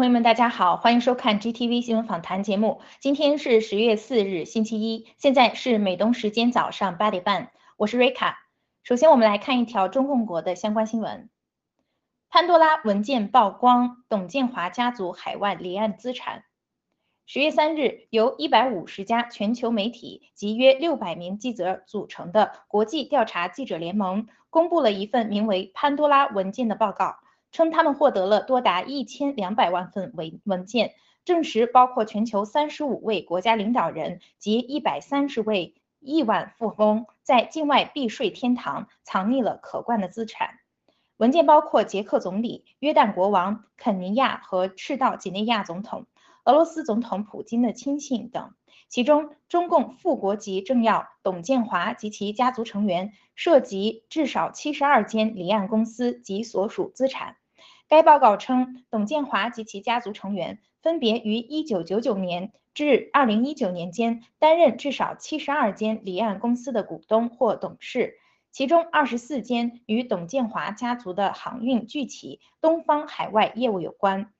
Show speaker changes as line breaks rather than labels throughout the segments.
朋友们，大家好，欢迎收看 GTV 新闻访谈节目。今天是十月四日，星期一，现在是美东时间早上八点半，我是瑞卡。首先，我们来看一条中共国的相关新闻：潘多拉文件曝光，董建华家族海外离岸资产。十月三日，由一百五十家全球媒体及约六百名记者组成的国际调查记者联盟公布了一份名为《潘多拉文件》的报告。称他们获得了多达一千两百万份文文件，证实包括全球三十五位国家领导人及一百三十位亿万富翁在境外避税天堂藏匿了可观的资产。文件包括捷克总理、约旦国王、肯尼亚和赤道几内亚总统、俄罗斯总统普京的亲信等。其中，中共副国级政要董建华及其家族成员涉及至少七十二间离岸公司及所属资产。该报告称，董建华及其家族成员分别于1999年至2019年间担任至少72间离岸公司的股东或董事，其中24间与董建华家族的航运巨企东方海外业务有关。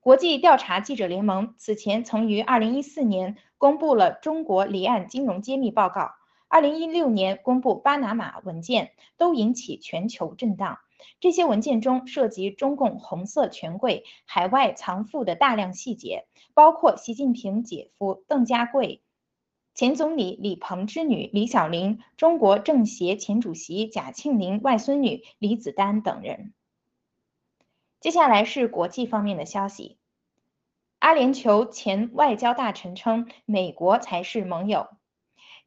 国际调查记者联盟此前曾于2014年公布了中国离岸金融揭秘报告，2016年公布巴拿马文件，都引起全球震荡。这些文件中涉及中共红色权贵海外藏富的大量细节，包括习近平姐夫邓家贵、前总理李鹏之女李小玲、中国政协前主席贾庆林外孙女李子丹等人。接下来是国际方面的消息，阿联酋前外交大臣称，美国才是盟友。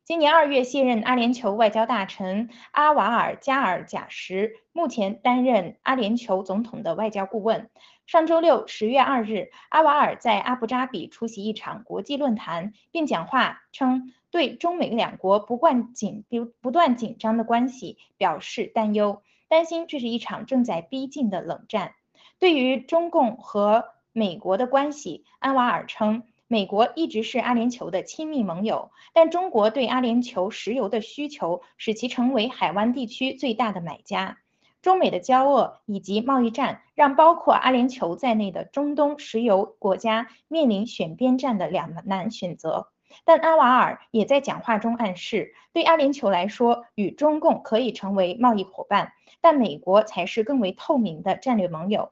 今年二月卸任阿联酋外交大臣阿瓦尔加尔贾什，目前担任阿联酋总统的外交顾问。上周六，十月二日，阿瓦尔在阿布扎比出席一场国际论坛，并讲话称对中美两国不断紧不断紧张的关系表示担忧，担心这是一场正在逼近的冷战。对于中共和美国的关系，安瓦尔称。美国一直是阿联酋的亲密盟友，但中国对阿联酋石油的需求使其成为海湾地区最大的买家。中美的交恶以及贸易战让包括阿联酋在内的中东石油国家面临选边站的两难选择。但阿瓦尔也在讲话中暗示，对阿联酋来说，与中共可以成为贸易伙伴，但美国才是更为透明的战略盟友。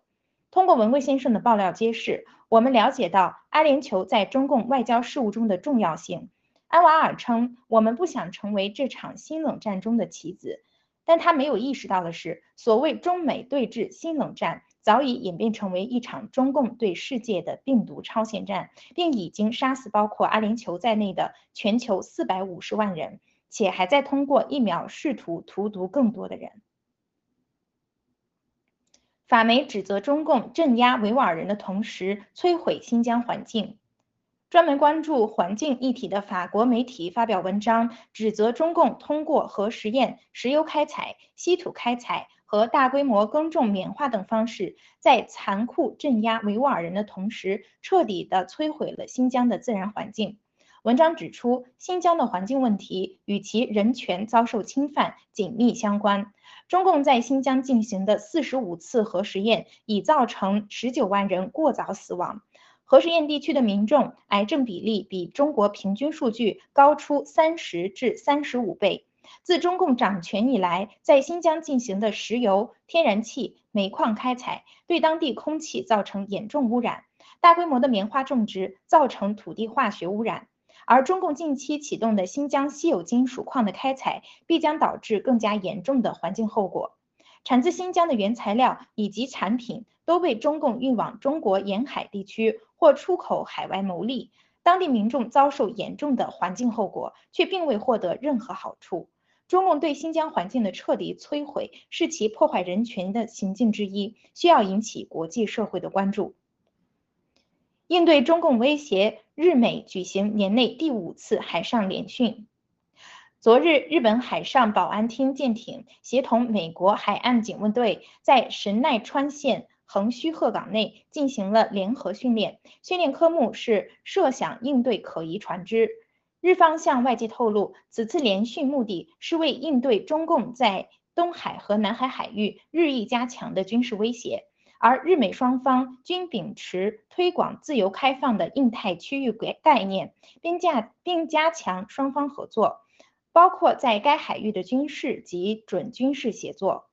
通过文贵先生的爆料揭示。我们了解到阿联酋在中共外交事务中的重要性。安瓦尔称：“我们不想成为这场新冷战中的棋子。”但他没有意识到的是，所谓中美对峙新冷战早已演变成为一场中共对世界的病毒超限战，并已经杀死包括阿联酋在内的全球四百五十万人，且还在通过疫苗试图荼毒更多的人。法媒指责中共镇压维吾尔人的同时摧毁新疆环境。专门关注环境议题的法国媒体发表文章，指责中共通过核实验、石油开采、稀土开采和大规模耕种棉花等方式，在残酷镇压维吾尔人的同时，彻底地摧毁了新疆的自然环境。文章指出，新疆的环境问题与其人权遭受侵犯紧密相关。中共在新疆进行的四十五次核实验，已造成十九万人过早死亡。核实验地区的民众癌症比例比中国平均数据高出三十至三十五倍。自中共掌权以来，在新疆进行的石油、天然气、煤矿开采，对当地空气造成严重污染；大规模的棉花种植造成土地化学污染。而中共近期启动的新疆稀有金属矿的开采，必将导致更加严重的环境后果。产自新疆的原材料以及产品都被中共运往中国沿海地区或出口海外牟利，当地民众遭受严重的环境后果，却并未获得任何好处。中共对新疆环境的彻底摧毁，是其破坏人权的行径之一，需要引起国际社会的关注。应对中共威胁，日美举行年内第五次海上联训。昨日，日本海上保安厅舰艇协同美国海岸警卫队在神奈川县横须贺港内进行了联合训练，训练科目是设想应对可疑船只。日方向外界透露，此次联训目的是为应对中共在东海和南海海域日益加强的军事威胁。而日美双方均秉持推广自由开放的印太区域概概念，并加并加强双方合作，包括在该海域的军事及准军事协作。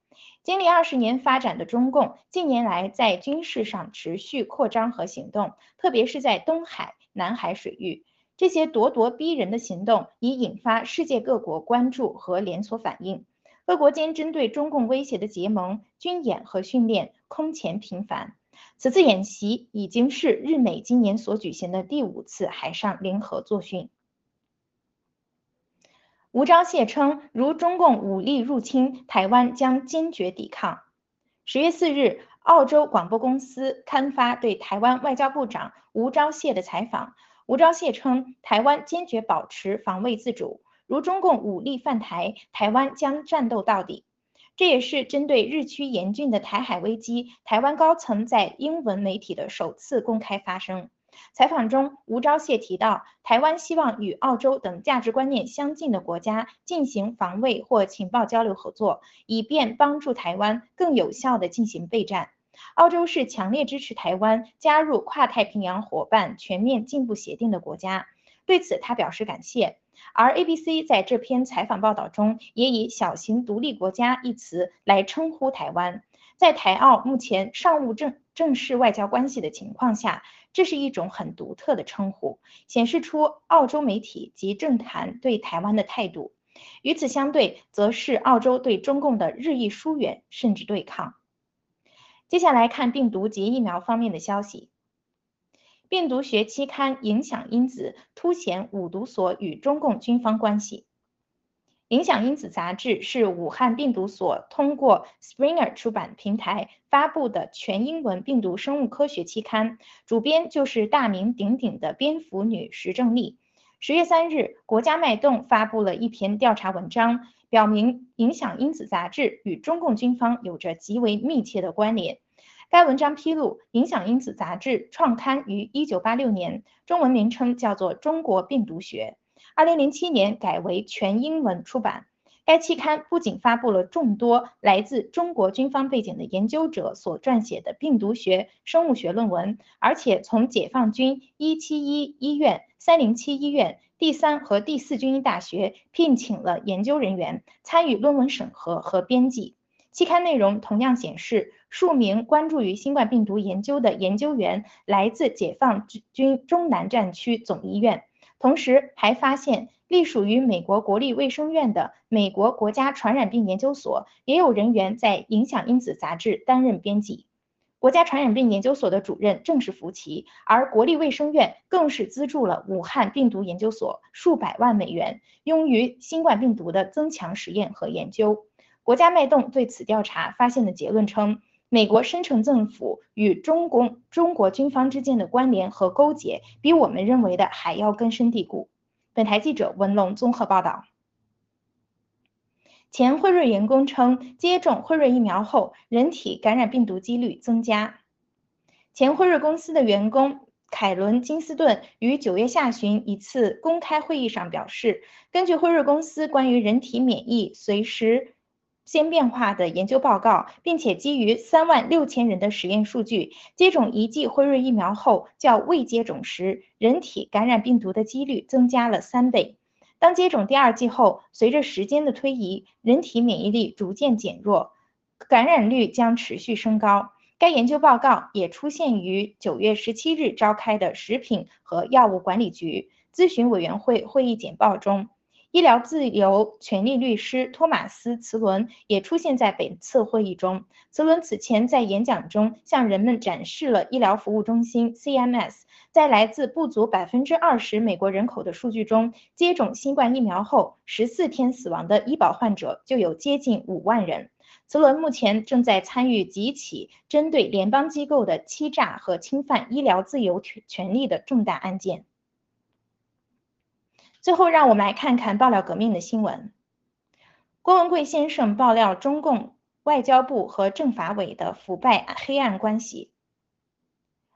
经历二十年发展的中共，近年来在军事上持续扩张和行动，特别是在东海、南海水域。这些咄咄逼人的行动已引发世界各国关注和连锁反应。各国间针对中共威胁的结盟、军演和训练空前频繁。此次演习已经是日美今年所举行的第五次海上联合作训。吴钊燮称，如中共武力入侵台湾，将坚决抵抗。十月四日，澳洲广播公司刊发对台湾外交部长吴钊燮的采访。吴钊燮称，台湾坚决保持防卫自主，如中共武力犯台，台湾将战斗到底。这也是针对日趋严峻的台海危机，台湾高层在英文媒体的首次公开发声。采访中，吴钊燮提到，台湾希望与澳洲等价值观念相近的国家进行防卫或情报交流合作，以便帮助台湾更有效地进行备战。澳洲是强烈支持台湾加入跨太平洋伙伴全面进步协定的国家，对此他表示感谢。而 ABC 在这篇采访报道中也以“小型独立国家”一词来称呼台湾。在台澳目前尚无正正式外交关系的情况下，这是一种很独特的称呼，显示出澳洲媒体及政坛对台湾的态度。与此相对，则是澳洲对中共的日益疏远甚至对抗。接下来看病毒及疫苗方面的消息。病毒学期刊《影响因子》凸显五毒所与中共军方关系。影响因子杂志是武汉病毒所通过 Springer 出版平台发布的全英文病毒生物科学期刊，主编就是大名鼎鼎的蝙蝠女石正丽。十月三日，国家脉动发布了一篇调查文章，表明影响因子杂志与中共军方有着极为密切的关联。该文章披露，影响因子杂志创刊于一九八六年，中文名称叫做《中国病毒学》。二零零七年改为全英文出版。该期刊不仅发布了众多来自中国军方背景的研究者所撰写的病毒学、生物学论文，而且从解放军一七一医院、三零七医院、第三和第四军医大学聘请了研究人员参与论文审核和编辑。期刊内容同样显示，数名关注于新冠病毒研究的研究员来自解放军中南战区总医院。同时还发现，隶属于美国国立卫生院的美国国家传染病研究所也有人员在《影响因子》杂志担任编辑。国家传染病研究所的主任正是福奇，而国立卫生院更是资助了武汉病毒研究所数百万美元，用于新冠病毒的增强实验和研究。国家脉动对此调查发现的结论称。美国深层政府与中共中国军方之间的关联和勾结，比我们认为的还要根深蒂固。本台记者文龙综合报道。前辉瑞员工称，接种辉瑞疫苗后，人体感染病毒几率增加。前辉瑞公司的员工凯伦金斯顿于九月下旬一次公开会议上表示，根据辉瑞公司关于人体免疫随时。先变化的研究报告，并且基于三万六千人的实验数据，接种一剂辉瑞疫苗后，较未接种时人体感染病毒的几率增加了三倍。当接种第二剂后，随着时间的推移，人体免疫力逐渐减弱，感染率将持续升高。该研究报告也出现于九月十七日召开的食品和药物管理局咨询委员会会议简报中。医疗自由权利律师托马斯·茨伦也出现在本次会议中。茨伦此前在演讲中向人们展示了医疗服务中心 （CMS） 在来自不足百分之二十美国人口的数据中，接种新冠疫苗后十四天死亡的医保患者就有接近五万人。茨伦目前正在参与几起针对联邦机构的欺诈和侵犯医疗自由权权利的重大案件。最后，让我们来看看爆料革命的新闻。郭文贵先生爆料中共外交部和政法委的腐败黑暗关系。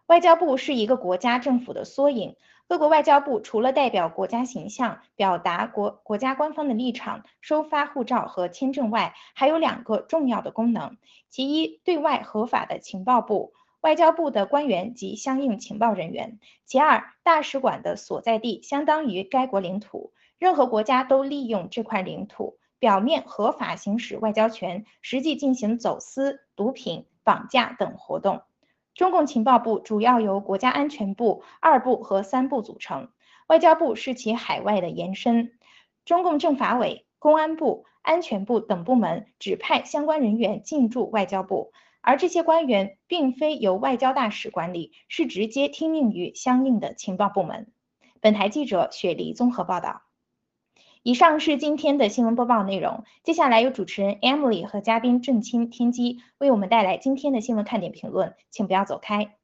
外交部是一个国家政府的缩影。各国外交部除了代表国家形象、表达国国家官方的立场、收发护照和签证外，还有两个重要的功能。其一，对外合法的情报部，外交部的官员及相应情报人员；其二，大使馆的所在地相当于该国领土，任何国家都利用这块领土，表面合法行使外交权，实际进行走私、毒品、绑架等活动。中共情报部主要由国家安全部、二部和三部组成，外交部是其海外的延伸。中共政法委、公安部、安全部等部门指派相关人员进驻外交部，而这些官员并非由外交大使管理，是直接听命于相应的情报部门。本台记者雪梨综合报道。以上是今天的新闻播报内容。接下来由主持人 Emily 和嘉宾郑清、天机为我们带来今天的新闻看点评论，请不要走开。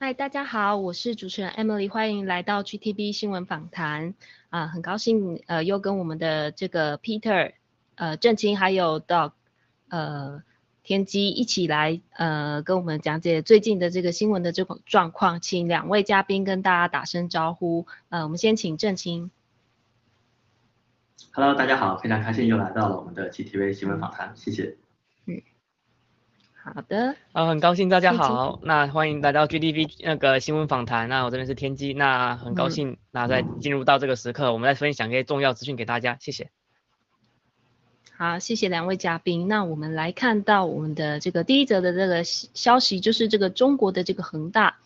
嗨，大家好，我是主持人 Emily，欢迎来到 GTV 新闻访谈。啊，很高兴呃又跟我们的这个 Peter，呃郑清还有 Dog，呃天机一起来呃跟我们讲解最近的这个新闻的这种状况，请两位嘉宾跟大家打声招呼。呃，我们先请郑清。
Hello，大家好，非常开心又来到了我们的 GTV 新闻访谈，谢谢。
好的，
呃，很高兴大家好，那欢迎来到 GDP 那个新闻访谈，那我这边是天机，那很高兴，那在进入到这个时刻，我们来分享一些重要资讯给大家，谢谢。
好，谢谢两位嘉宾，那我们来看到我们的这个第一则的这个消息，就是这个中国的这个恒大，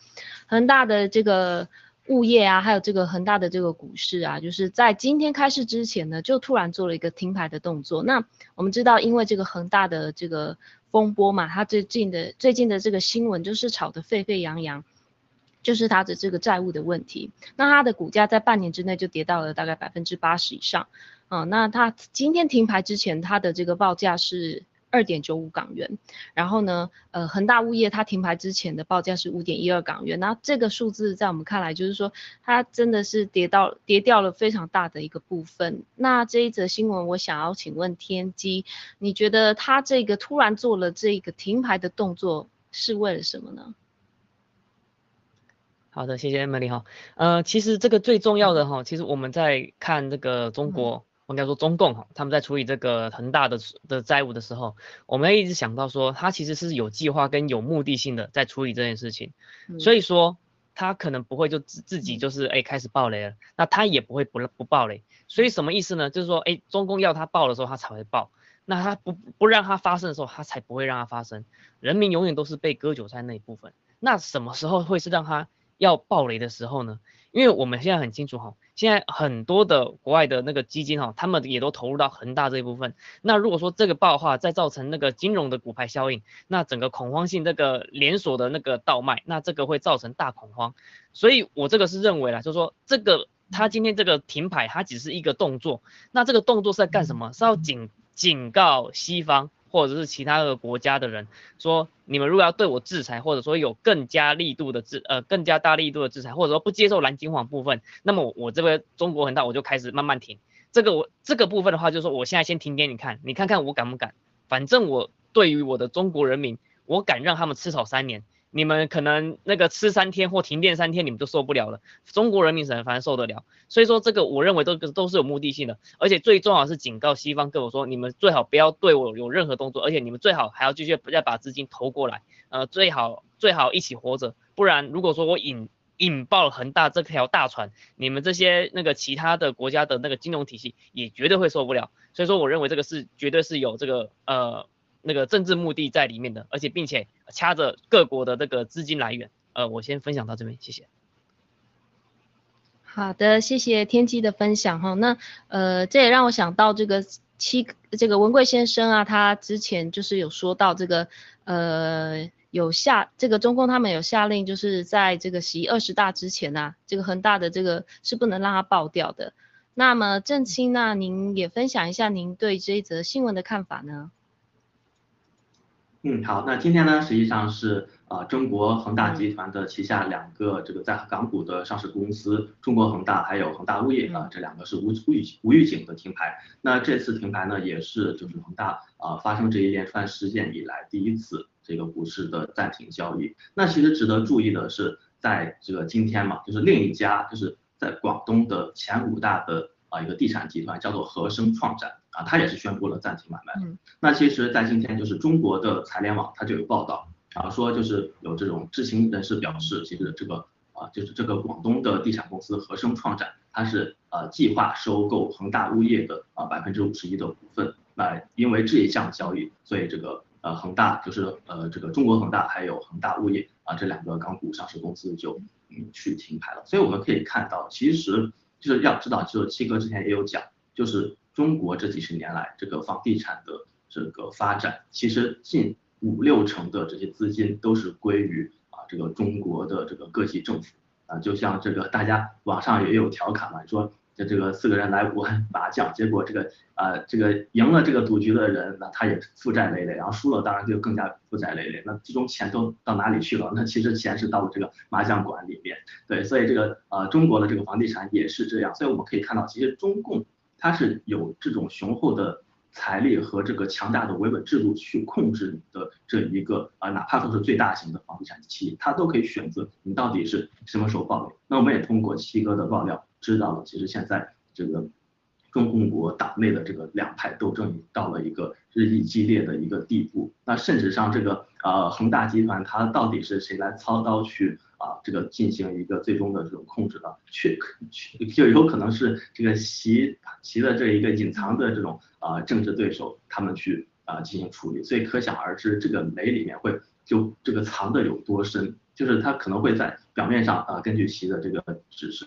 恒大的这个物业啊，还有这个恒大的这个股市啊，就是在今天开市之前呢，就突然做了一个停牌的动作。那我们知道，因为这个恒大的这个风波嘛，他最近的最近的这个新闻就是炒得沸沸扬扬，就是他的这个债务的问题。那他的股价在半年之内就跌到了大概百分之八十以上，嗯，那他今天停牌之前，他的这个报价是。二点九五港元，然后呢，呃，恒大物业它停牌之前的报价是五点一二港元，那这个数字在我们看来就是说，它真的是跌到跌掉了非常大的一个部分。那这一则新闻，我想要请问天机，你觉得它这个突然做了这个停牌的动作是为了什么呢？
好的，谢谢 Emily 哈，呃，其实这个最重要的哈，其实我们在看这个中国。应该说中共哈，他们在处理这个恒大的的债务的时候，我们一直想到说，他其实是有计划跟有目的性的在处理这件事情，所以说他可能不会就自自己就是哎开始爆雷了，那他也不会不不爆雷，所以什么意思呢？就是说哎中共要他爆的时候他才会爆，那他不不让他发生的时候他才不会让他发生，人民永远都是被割韭菜那一部分，那什么时候会是让他要爆雷的时候呢？因为我们现在很清楚哈。现在很多的国外的那个基金哈，他们也都投入到恒大这一部分。那如果说这个爆的话，再造成那个金融的股牌效应，那整个恐慌性这个连锁的那个倒卖，那这个会造成大恐慌。所以我这个是认为啦，就是说这个他今天这个停牌，它只是一个动作。那这个动作是在干什么？是要警警告西方。或者是其他的国家的人说，你们如果要对我制裁，或者说有更加力度的制，呃，更加大力度的制裁，或者说不接受蓝金黄部分，那么我这边中国很大我就开始慢慢停。这个我这个部分的话，就是说我现在先停给你看，你看看我敢不敢？反正我对于我的中国人民，我敢让他们吃草三年。你们可能那个吃三天或停电三天，你们都受不了了。中国人民是很反正受得了，所以说这个我认为都都是有目的性的，而且最重要是警告西方跟我说，你们最好不要对我有任何动作，而且你们最好还要继续再把资金投过来，呃，最好最好一起活着，不然如果说我引引爆了恒大这条大船，你们这些那个其他的国家的那个金融体系也绝对会受不了。所以说我认为这个是绝对是有这个呃。那个政治目的在里面的，而且并且掐着各国的这个资金来源。呃，我先分享到这边，谢谢。
好的，谢谢天机的分享哈。那呃，这也让我想到这个七这个文贵先生啊，他之前就是有说到这个呃有下这个中共他们有下令，就是在这个十一二十大之前呐，这个恒大的这个是不能让它爆掉的。那么郑清，那您也分享一下您对这一则新闻的看法呢？
嗯，好，那今天呢，实际上是啊，中国恒大集团的旗下两个这个在港股的上市公司，中国恒大还有恒大物业啊，这两个是无无预无预警的停牌。那这次停牌呢，也是就是恒大啊发生这一连串事件以来第一次这个股市的暂停交易。那其实值得注意的是，在这个今天嘛，就是另一家就是在广东的前五大的啊一个地产集团叫做和生创展啊，它也是宣布了暂停买卖。那其实，在今天就是中国的财联网它就有报道。啊，说就是有这种知情人士表示，其实这个啊，就是这个广东的地产公司和生创展，它是呃计划收购恒大物业的啊百分之五十一的股份。那因为这一项交易，所以这个呃恒大就是呃这个中国恒大还有恒大物业啊这两个港股上市公司就嗯去停牌了。所以我们可以看到，其实就是要知道，就是七哥之前也有讲，就是中国这几十年来这个房地产的这个发展，其实近。五六成的这些资金都是归于啊这个中国的这个各级政府啊，就像这个大家网上也有调侃嘛，说这这个四个人来玩麻将，结果这个啊这个赢了这个赌局的人，那他也负债累累，然后输了当然就更加负债累累，那最终钱都到哪里去了？那其实钱是到了这个麻将馆里面。对，所以这个呃中国的这个房地产也是这样，所以我们可以看到，其实中共它是有这种雄厚的。财力和这个强大的维稳制度去控制你的这一个啊，哪怕说是最大型的房地产企业，它都可以选择你到底是什么时候爆雷。那我们也通过七哥的爆料知道了，其实现在这个中共国党内的这个两派斗争已到了一个日益激烈的一个地步。那甚至上这个呃恒大集团它到底是谁来操刀去？啊，这个进行一个最终的这种控制的，去去就有可能是这个习习的这一个隐藏的这种啊政治对手，他们去啊进行处理，所以可想而知这个雷里面会就这个藏的有多深，就是他可能会在表面上啊根据习的这个指示，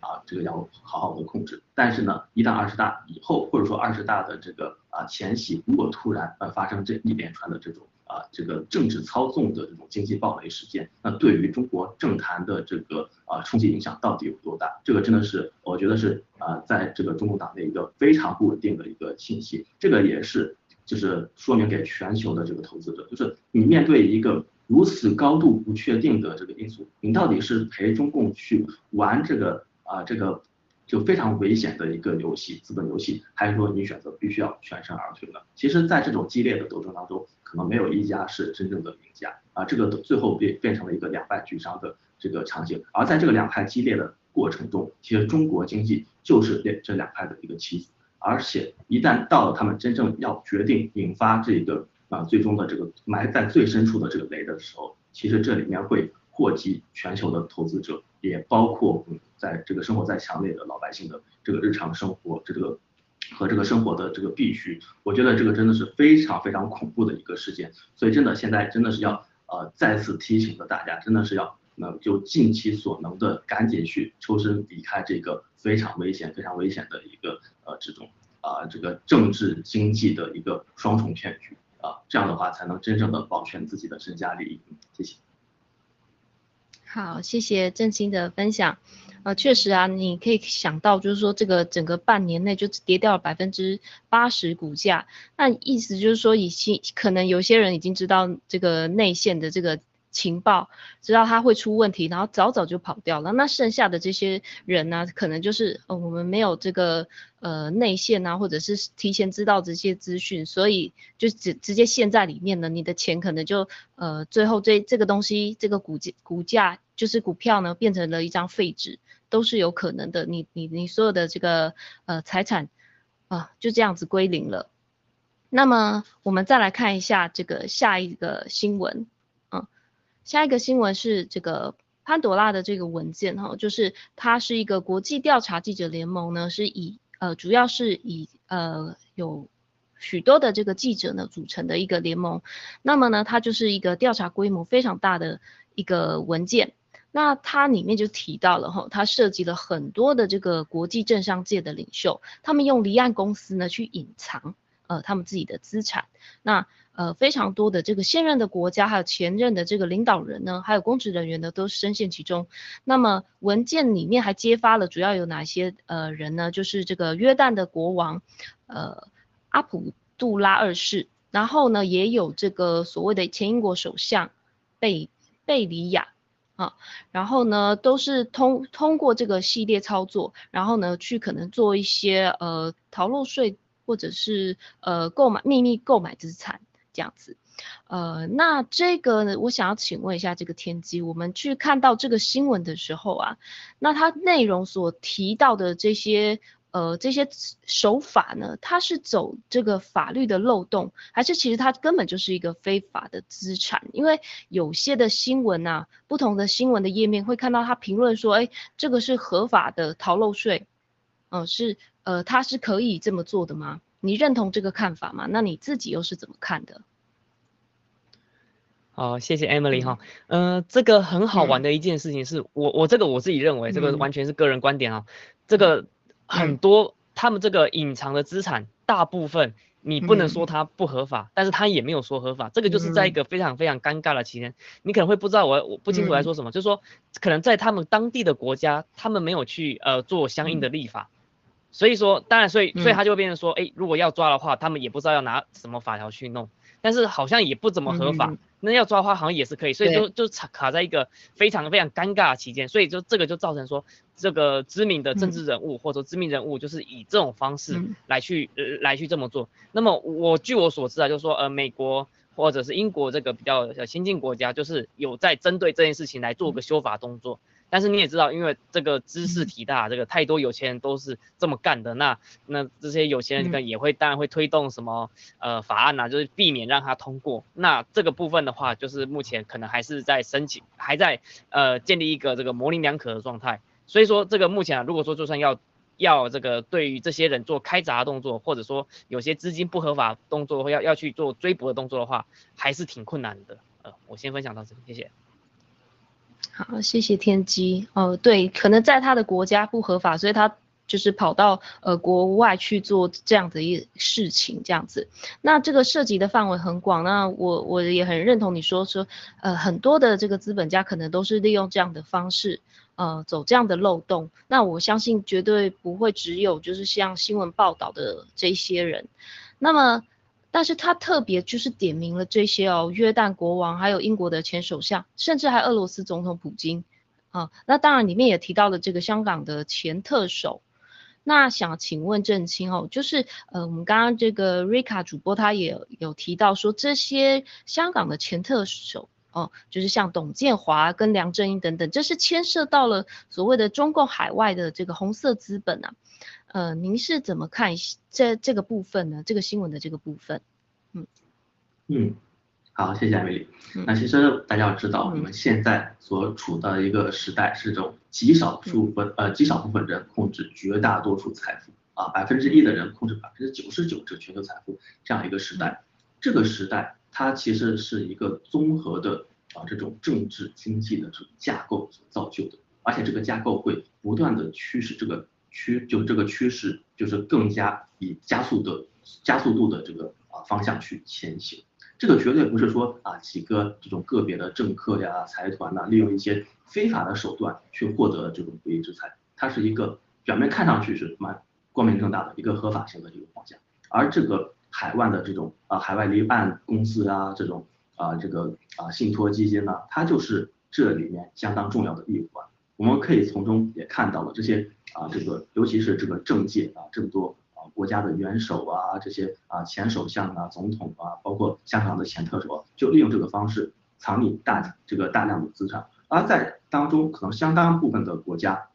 啊这个要好好的控制，但是呢，一旦二十大以后，或者说二十大的这个啊前夕，如果突然呃发生这一连串的这种。啊，这个政治操纵的这种经济暴雷事件，那对于中国政坛的这个啊冲击影响到底有多大？这个真的是我觉得是啊，在这个中共党内一个非常不稳定的一个信息。这个也是就是说明给全球的这个投资者，就是你面对一个如此高度不确定的这个因素，你到底是陪中共去玩这个啊这个就非常危险的一个游戏资本游戏，还是说你选择必须要全身而退呢？其实，在这种激烈的斗争当中。可能没有一家是真正的赢家啊，这个最后变变成了一个两败俱伤的这个场景。而在这个两派激烈的过程中，其实中国经济就是这这两派的一个棋子。而且一旦到了他们真正要决定引发这个啊最终的这个埋在最深处的这个雷的时候，其实这里面会祸及全球的投资者，也包括在这个生活在墙内的老百姓的这个日常生活这个。和这个生活的这个必须，我觉得这个真的是非常非常恐怖的一个事件，所以真的现在真的是要呃再次提醒着大家，真的是要那就尽其所能的赶紧去抽身离开这个非常危险非常危险的一个呃这种啊这个政治经济的一个双重骗局啊，这样的话才能真正的保全自己的身家利益。谢谢。
好，谢谢郑清的分享。呃，确实啊，你可以想到，就是说这个整个半年内就跌掉了百分之八十股价，那意思就是说，已经可能有些人已经知道这个内线的这个情报，知道它会出问题，然后早早就跑掉了。那剩下的这些人呢，可能就是呃我们没有这个呃内线啊，或者是提前知道这些资讯，所以就直直接陷在里面了。你的钱可能就呃最后这这个东西，这个股价股价就是股票呢，变成了一张废纸。都是有可能的，你你你所有的这个呃财产啊就这样子归零了。那么我们再来看一下这个下一个新闻，下一个新闻是这个潘朵拉的这个文件哈，就是它是一个国际调查记者联盟呢，是以呃主要是以呃有许多的这个记者呢组成的一个联盟。那么呢，它就是一个调查规模非常大的一个文件。那它里面就提到了哈，它涉及了很多的这个国际政商界的领袖，他们用离岸公司呢去隐藏呃他们自己的资产。那呃非常多的这个现任的国家还有前任的这个领导人呢，还有公职人员呢都深陷其中。那么文件里面还揭发了主要有哪些呃人呢？就是这个约旦的国王呃阿卜杜拉二世，然后呢，也有这个所谓的前英国首相贝贝里亚啊，然后呢，都是通通过这个系列操作，然后呢，去可能做一些呃逃漏税或者是呃购买秘密购买资产这样子。呃，那这个呢，我想要请问一下这个天机，我们去看到这个新闻的时候啊，那它内容所提到的这些呃这些手法呢，它是走这个法律的漏洞，还是其实它根本就是一个非法的资产？因为有些的新闻呐，不同的新闻的页面会看到它评论说，哎，这个是合法的逃漏税，嗯，是呃，它是可以这么做的吗？你认同这个看法吗？那你自己又是怎么看的？
好，谢谢 Emily 哈，嗯，这个很好玩的一件事情是我我这个我自己认为这个完全是个人观点啊，这个很多他们这个隐藏的资产，大部分你不能说它不合法，但是他也没有说合法，这个就是在一个非常非常尴尬的期间，你可能会不知道我我不清楚来说什么，就是说可能在他们当地的国家，他们没有去呃做相应的立法，所以说当然所以所以他就会变成说，哎，如果要抓的话，他们也不知道要拿什么法条去弄，但是好像也不怎么合法。那要抓的话好像也是可以，所以就就卡卡在一个非常非常尴尬的期间，所以就这个就造成说这个知名的政治人物或者说知名人物就是以这种方式来去来去这么做。那么我据我所知啊，就是说呃美国或者是英国这个比较先进国家，就是有在针对这件事情来做个修法动作。但是你也知道，因为这个知识体大，这个太多有钱人都是这么干的，那那这些有钱人跟也会当然会推动什么呃法案呐，就是避免让它通过。那这个部分的话，就是目前可能还是在申请，还在呃建立一个这个模棱两可的状态。所以说这个目前啊，如果说就算要要这个对于这些人做开闸动作，或者说有些资金不合法动作，要要去做追捕的动作的话，还是挺困难的。呃，我先分享到这里，谢谢。
好，谢谢天机。哦，对，可能在他的国家不合法，所以他就是跑到呃国外去做这样的一事情，这样子。那这个涉及的范围很广，那我我也很认同你说说，呃，很多的这个资本家可能都是利用这样的方式，呃，走这样的漏洞。那我相信绝对不会只有就是像新闻报道的这些人。那么。但是他特别就是点名了这些哦，约旦国王，还有英国的前首相，甚至还俄罗斯总统普京，啊，那当然里面也提到了这个香港的前特首。那想请问郑清哦，就是呃，我们刚刚这个瑞卡主播他也有提到说，这些香港的前特首哦，就是像董建华跟梁振英等等，这是牵涉到了所谓的中共海外的这个红色资本啊。呃，您是怎么看这这个部分呢？这个新闻的这个部分，
嗯嗯，好，谢谢艾米丽。那其实大家要知道，我们现在所处的一个时代是这种极少数分呃极少部分人控制绝大多数财富啊，百分之一的人控制百分之九十九这全球财富这样一个时代。这个时代它其实是一个综合的啊这种政治经济的这种架构所造就的，而且这个架构会不断的驱使这个。趋就这个趋势就是更加以加速的加速度的这个啊方向去前行，这个绝对不是说啊几个这种个别的政客呀财团呐利用一些非法的手段去获得这种不义之财，它是一个表面看上去是蛮光明正大的一个合法性的一个方向，而这个海外的这种啊海外离岸公司啊这种啊这个啊信托基金呢，它就是这里面相当重要的一环。我们可以从中也看到了这些啊，这个尤其是这个政界啊，这么多啊国家的元首啊，这些啊前首相啊、总统啊，包括香港的前特首，就利用这个方式藏匿大这个大量的资产。而在当中，可能相当部分的国家，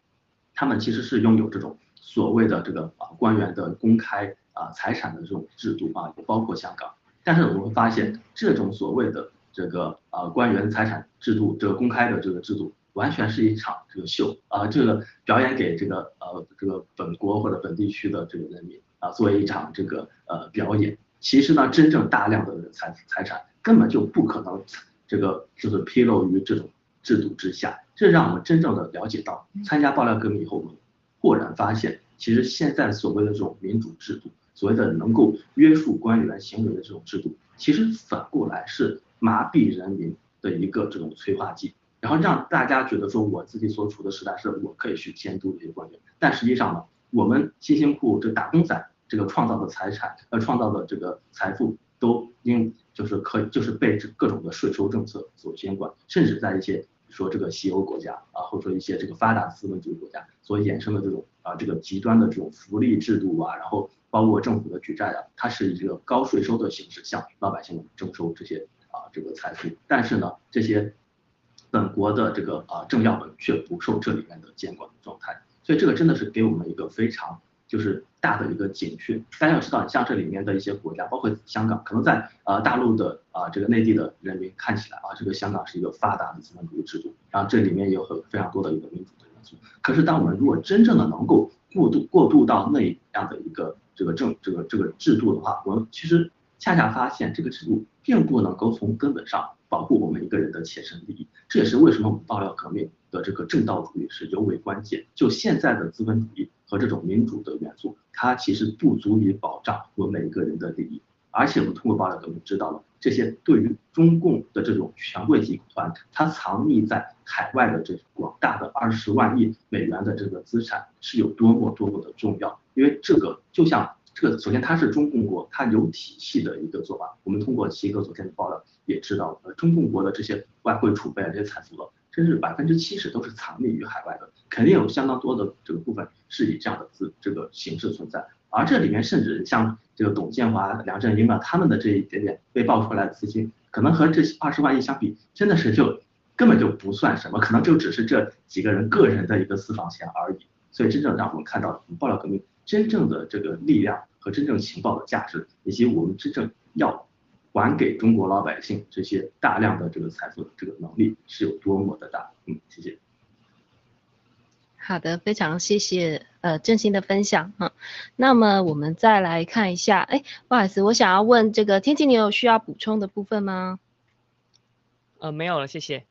他们其实是拥有这种所谓的这个啊官员的公开啊财产的这种制度啊，也包括香港。但是我们会发现，这种所谓的这个啊官员财产制度，这个公开的这个制度。完全是一场这个秀啊，这个表演给这个呃这个本国或者本地区的这个人民啊，作为一场这个呃表演。其实呢，真正大量的财财产根本就不可能这个就是披露于这种制度之下。这让我们真正的了解到，参加爆料革命以后，我们豁然发现，其实现在所谓的这种民主制度，所谓的能够约束官员行为的这种制度，其实反过来是麻痹人民的一个这种催化剂。然后让大家觉得说，我自己所处的时代是我可以去监督这些官员，但实际上呢，我们辛辛苦苦这打工仔这个创造的财产，呃，创造的这个财富，都因就是可就是被各种的税收政策所监管，甚至在一些说这个西欧国家啊，或者说一些这个发达资本主义国家所衍生的这种啊这个极端的这种福利制度啊，然后包括政府的举债啊，它是以这个高税收的形式向老百姓征收这些啊这个财富，但是呢这些本国的这个啊政要们却不受这里面的监管的状态，所以这个真的是给我们一个非常。就是大的一个警讯，大家要知道，像这里面的一些国家，包括香港，可能在呃大陆的啊这个内地的人民看起来啊，这个香港是一个发达的资本主义制度，然后这里面有很非常多的一个民主的元素。可是当我们如果真正的能够过渡过渡到那样的一个这个政这个这个制度的话，我们其实恰恰发现这个制度并不能够从根本上保护我们一个人的切身利益。这也是为什么我们爆料革命的这个正道主义是尤为关键。就现在的资本主义。和这种民主的元素，它其实不足以保障我们每一个人的利益。而且我们通过爆料革命知道了，这些对于中共的这种权贵集团，它藏匿在海外的这广大的二十万亿美元的这个资产是有多么多么的重要。因为这个就像这个，首先它是中共国，它有体系的一个做法。我们通过七哥昨天的爆料也知道，呃，中共国的这些外汇储备啊，这些财富了。甚至百分之七十都是藏匿于海外的，肯定有相当多的这个部分是以这样的资这个形式存在，而这里面甚至像这个董建华、梁振英啊，他们的这一点点被爆出来的资金，可能和这二十万亿相比，真的是就根本就不算什么，可能就只是这几个人个人的一个私房钱而已。所以真正让我们看到我们爆料革命真正的这个力量和真正情报的价值，以及我们真正要。还给中国老百姓这些大量的这个财富的这个能力是有多么的大？嗯，谢谢。
好的，非常谢谢呃振兴的分享啊。那么我们再来看一下，哎，不好意思，我想要问这个天气，你有需要补充的部分吗？
呃，没有了，谢谢。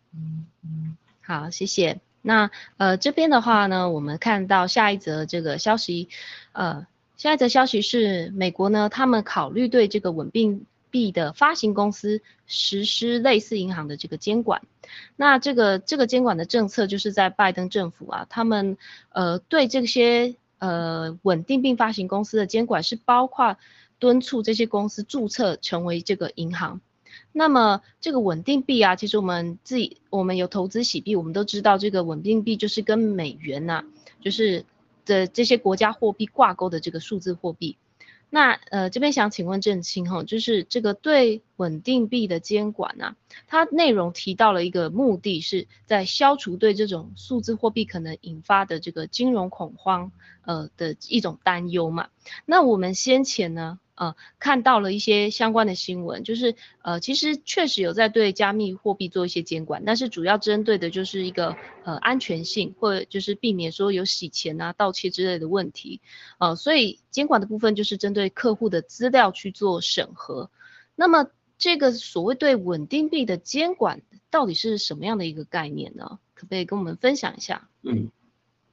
好，谢谢。那呃这边的话呢，我们看到下一则这个消息，呃，下一则消息是美国呢，他们考虑对这个稳定。币的发行公司实施类似银行的这个监管，那这个这个监管的政策就是在拜登政府啊，他们呃对这些呃稳定币发行公司的监管是包括敦促这些公司注册成为这个银行。那么这个稳定币啊，其实我们自己我们有投资洗币，我们都知道这个稳定币就是跟美元呐，就是的这些国家货币挂钩的这个数字货币。那呃这边想请问郑清哈，就是这个对稳定币的监管呢，它内容提到了一个目的是在消除对这种数字货币可能引发的这个金融恐慌呃的一种担忧嘛。那我们先前呢？呃，看到了一些相关的新闻，就是呃，其实确实有在对加密货币做一些监管，但是主要针对的就是一个呃安全性，或者就是避免说有洗钱啊、盗窃之类的问题，呃，所以监管的部分就是针对客户的资料去做审核。那么这个所谓对稳定币的监管到底是什么样的一个概念呢？可不可以跟我们分享一下？
嗯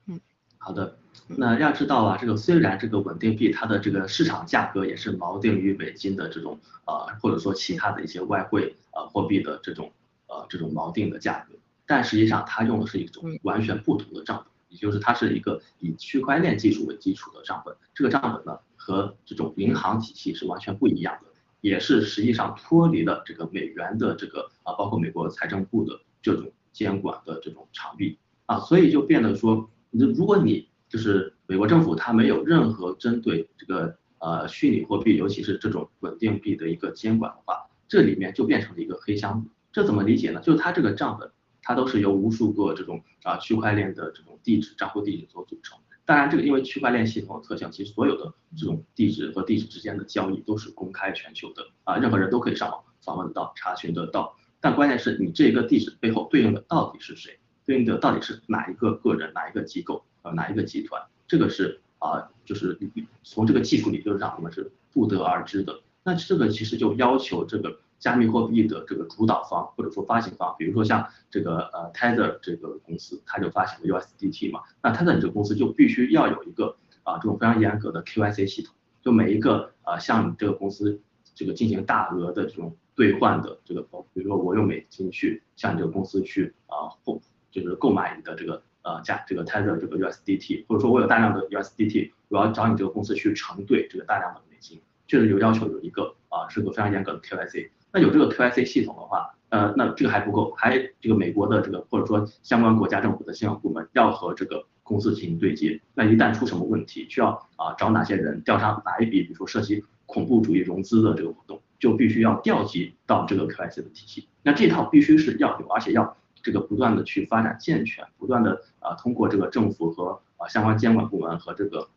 嗯，好的。那要知道啊，这个虽然这个稳定币它的这个市场价格也是锚定于美金的这种呃，或者说其他的一些外汇呃货币的这种呃这种锚定的价格，但实际上它用的是一种完全不同的账本，也就是它是一个以区块链技术为基础的账本。这个账本呢和这种银行体系是完全不一样的，也是实际上脱离了这个美元的这个啊，包括美国财政部的这种监管的这种场域啊，所以就变得说，如果你就是美国政府，它没有任何针对这个呃虚拟货币，尤其是这种稳定币的一个监管的话，这里面就变成了一个黑箱子。这怎么理解呢？就是它这个账本，它都是由无数个这种啊区块链的这种地址、账户地址所组成。当然，这个因为区块链系统的特性，其实所有的这种地址和地址之间的交易都是公开全球的啊，任何人都可以上网访问得到、查询得到。但关键是你这个地址背后对应的到底是谁？对应的到底是哪一个个人、哪一个机构？呃，哪一个集团？这个是啊，就是从这个技术理论上我们是不得而知的。那这个其实就要求这个加密货币的这个主导方或者说发行方，比如说像这个呃 Tether 这个公司，它就发行了 USDT 嘛，那 Tether 这个公司就必须要有一个啊这种非常严格的 KYC 系统，就每一个啊像你这个公司这个进行大额的这种兑换的这个，比如说我用美金去向你这个公司去啊购就是购买你的这个。呃，加这个 Tether 这个 USDT，或者说我有大量的 USDT，我要找你这个公司去承兑这个大量的美金，确实有要求有一个啊是个非常严格的 KYC。那有这个 KYC 系统的话，呃，那这个还不够，还这个美国的这个或者说相关国家政府的信用部门要和这个公司进行对接。那一旦出什么问题，需要啊找哪些人调查哪一笔，比如说涉及恐怖主义融资的这个活动，就必须要调集到这个 KYC 的体系。那这套必须是要有，而且要这个不断的去发展健全，不断的啊通过这个政府和啊相关监管部门和这个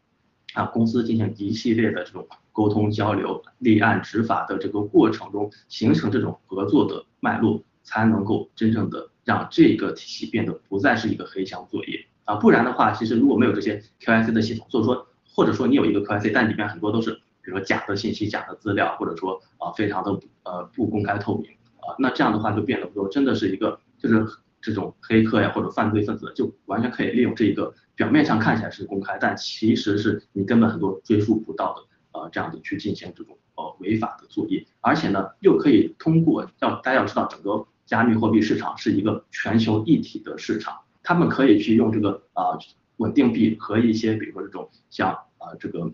啊公司进行一系列的这种。沟通交流、立案执法的这个过程中，形成这种合作的脉络，才能够真正的让这个体系变得不再是一个黑箱作业啊！不然的话，其实如果没有这些 QIC 的系统，或者说或者说你有一个 QIC，但里面很多都是比如说假的信息、假的资料，或者说啊非常的呃不公开透明啊，那这样的话就变得说真的是一个就是这种黑客呀或者犯罪分子就完全可以利用这一个表面上看起来是公开，但其实是你根本很多追溯不到的。呃，这样子去进行这种呃违法的作业，而且呢，又可以通过要大家要知道，整个加密货币市场是一个全球一体的市场，他们可以去用这个啊稳定币和一些比如说这种像啊这个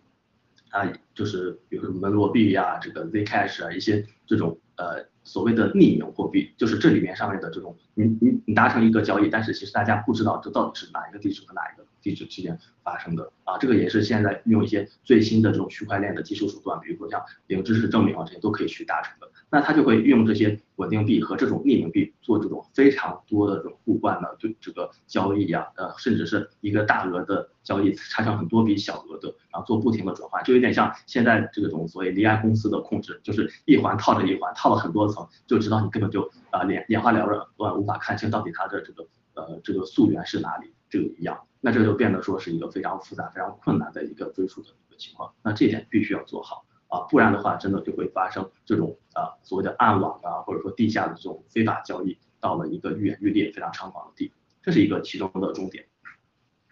啊就是比如说门罗币呀，这个 Zcash 啊一些这种呃所谓的匿名货币，就是这里面上面的这种你你你达成一个交易，但是其实大家不知道这到底是哪一个地址和哪一个。地址之间发生的啊，这个也是现在用一些最新的这种区块链的技术手段，比如说像零知识证明啊这些都可以去达成的。那它就会运用这些稳定币和这种匿名币做这种非常多的这种互换的，对这个交易啊，呃，甚至是一个大额的交易拆成很多笔小额的，然后做不停的转换，就有点像现在这种所谓离岸公司的控制，就是一环套着一环，套很多层，就知道你根本就啊眼眼花缭乱，无法看清到底它的这个呃这个溯源是哪里，这个一样。那这就变得说是一个非常复杂、非常困难的一个追溯的一个情况。那这点必须要做好啊，不然的话，真的就会发生这种啊所谓的暗网啊，或者说地下的这种非法交易，到了一个愈演愈烈、非常猖狂的地步。这是一个其中的重点。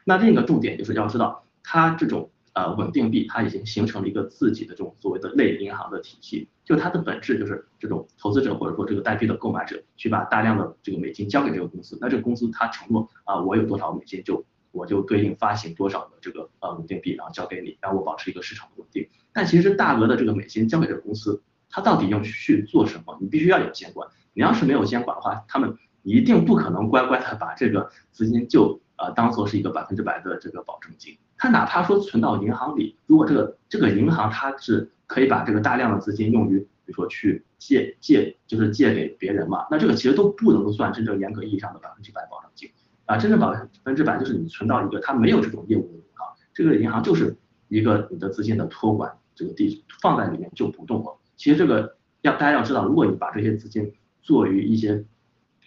那另一个重点就是要知道，它这种呃稳定币，它已经形成了一个自己的这种所谓的类银行的体系，就它的本质就是这种投资者或者说这个代币的购买者去把大量的这个美金交给这个公司，那这个公司它承诺啊我有多少美金就。我就对应发行多少的这个呃稳定币，然后交给你，然后我保持一个市场的稳定。但其实大额的这个美金交给这个公司，它到底要去做什么？你必须要有监管。你要是没有监管的话，他们一定不可能乖乖的把这个资金就呃当做是一个百分之百的这个保证金。他哪怕说存到银行里，如果这个这个银行它是可以把这个大量的资金用于，比如说去借借就是借给别人嘛，那这个其实都不能算真正严格意义上的百分之百保证金。啊，真正保百分之百就是你存到一个它没有这种业务的银行，这个银行就是一个你的资金的托管这个地放在里面就不动了。其实这个要大家要知道，如果你把这些资金做于一些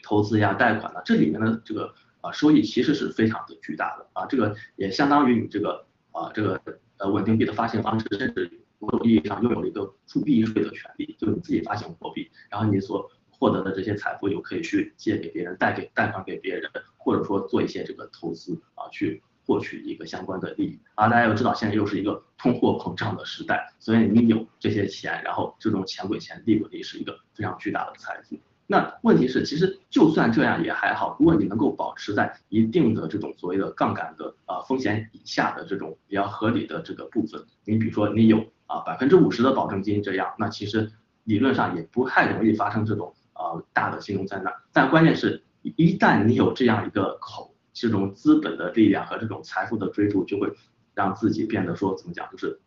投资呀、贷款呢，这里面的这个啊收益其实是非常的巨大的啊，这个也相当于你这个啊这个呃稳定币的发行方式，甚至某种意义上拥有了一个出币税的权利，就是你自己发行货币，然后你所获得的这些财富又可以去借给别人、贷给贷款给别人，或者说做一些这个投资啊，去获取一个相关的利益啊。大家要知道，现在又是一个通货膨胀的时代，所以你有这些钱，然后这种钱滚钱、利滚利是一个非常巨大的财富。那问题是，其实就算这样也还好，如果你能够保持在一定的这种所谓的杠杆的啊风险以下的这种比较合理的这个部分，你比如说你有啊百分之五十的保证金这样，那其实理论上也不太容易发生这种。呃，大的金融灾难，但关键是，一旦你有这样一个口，这种资本的力量和这种财富的追逐，就会让自己变得说怎么讲，就是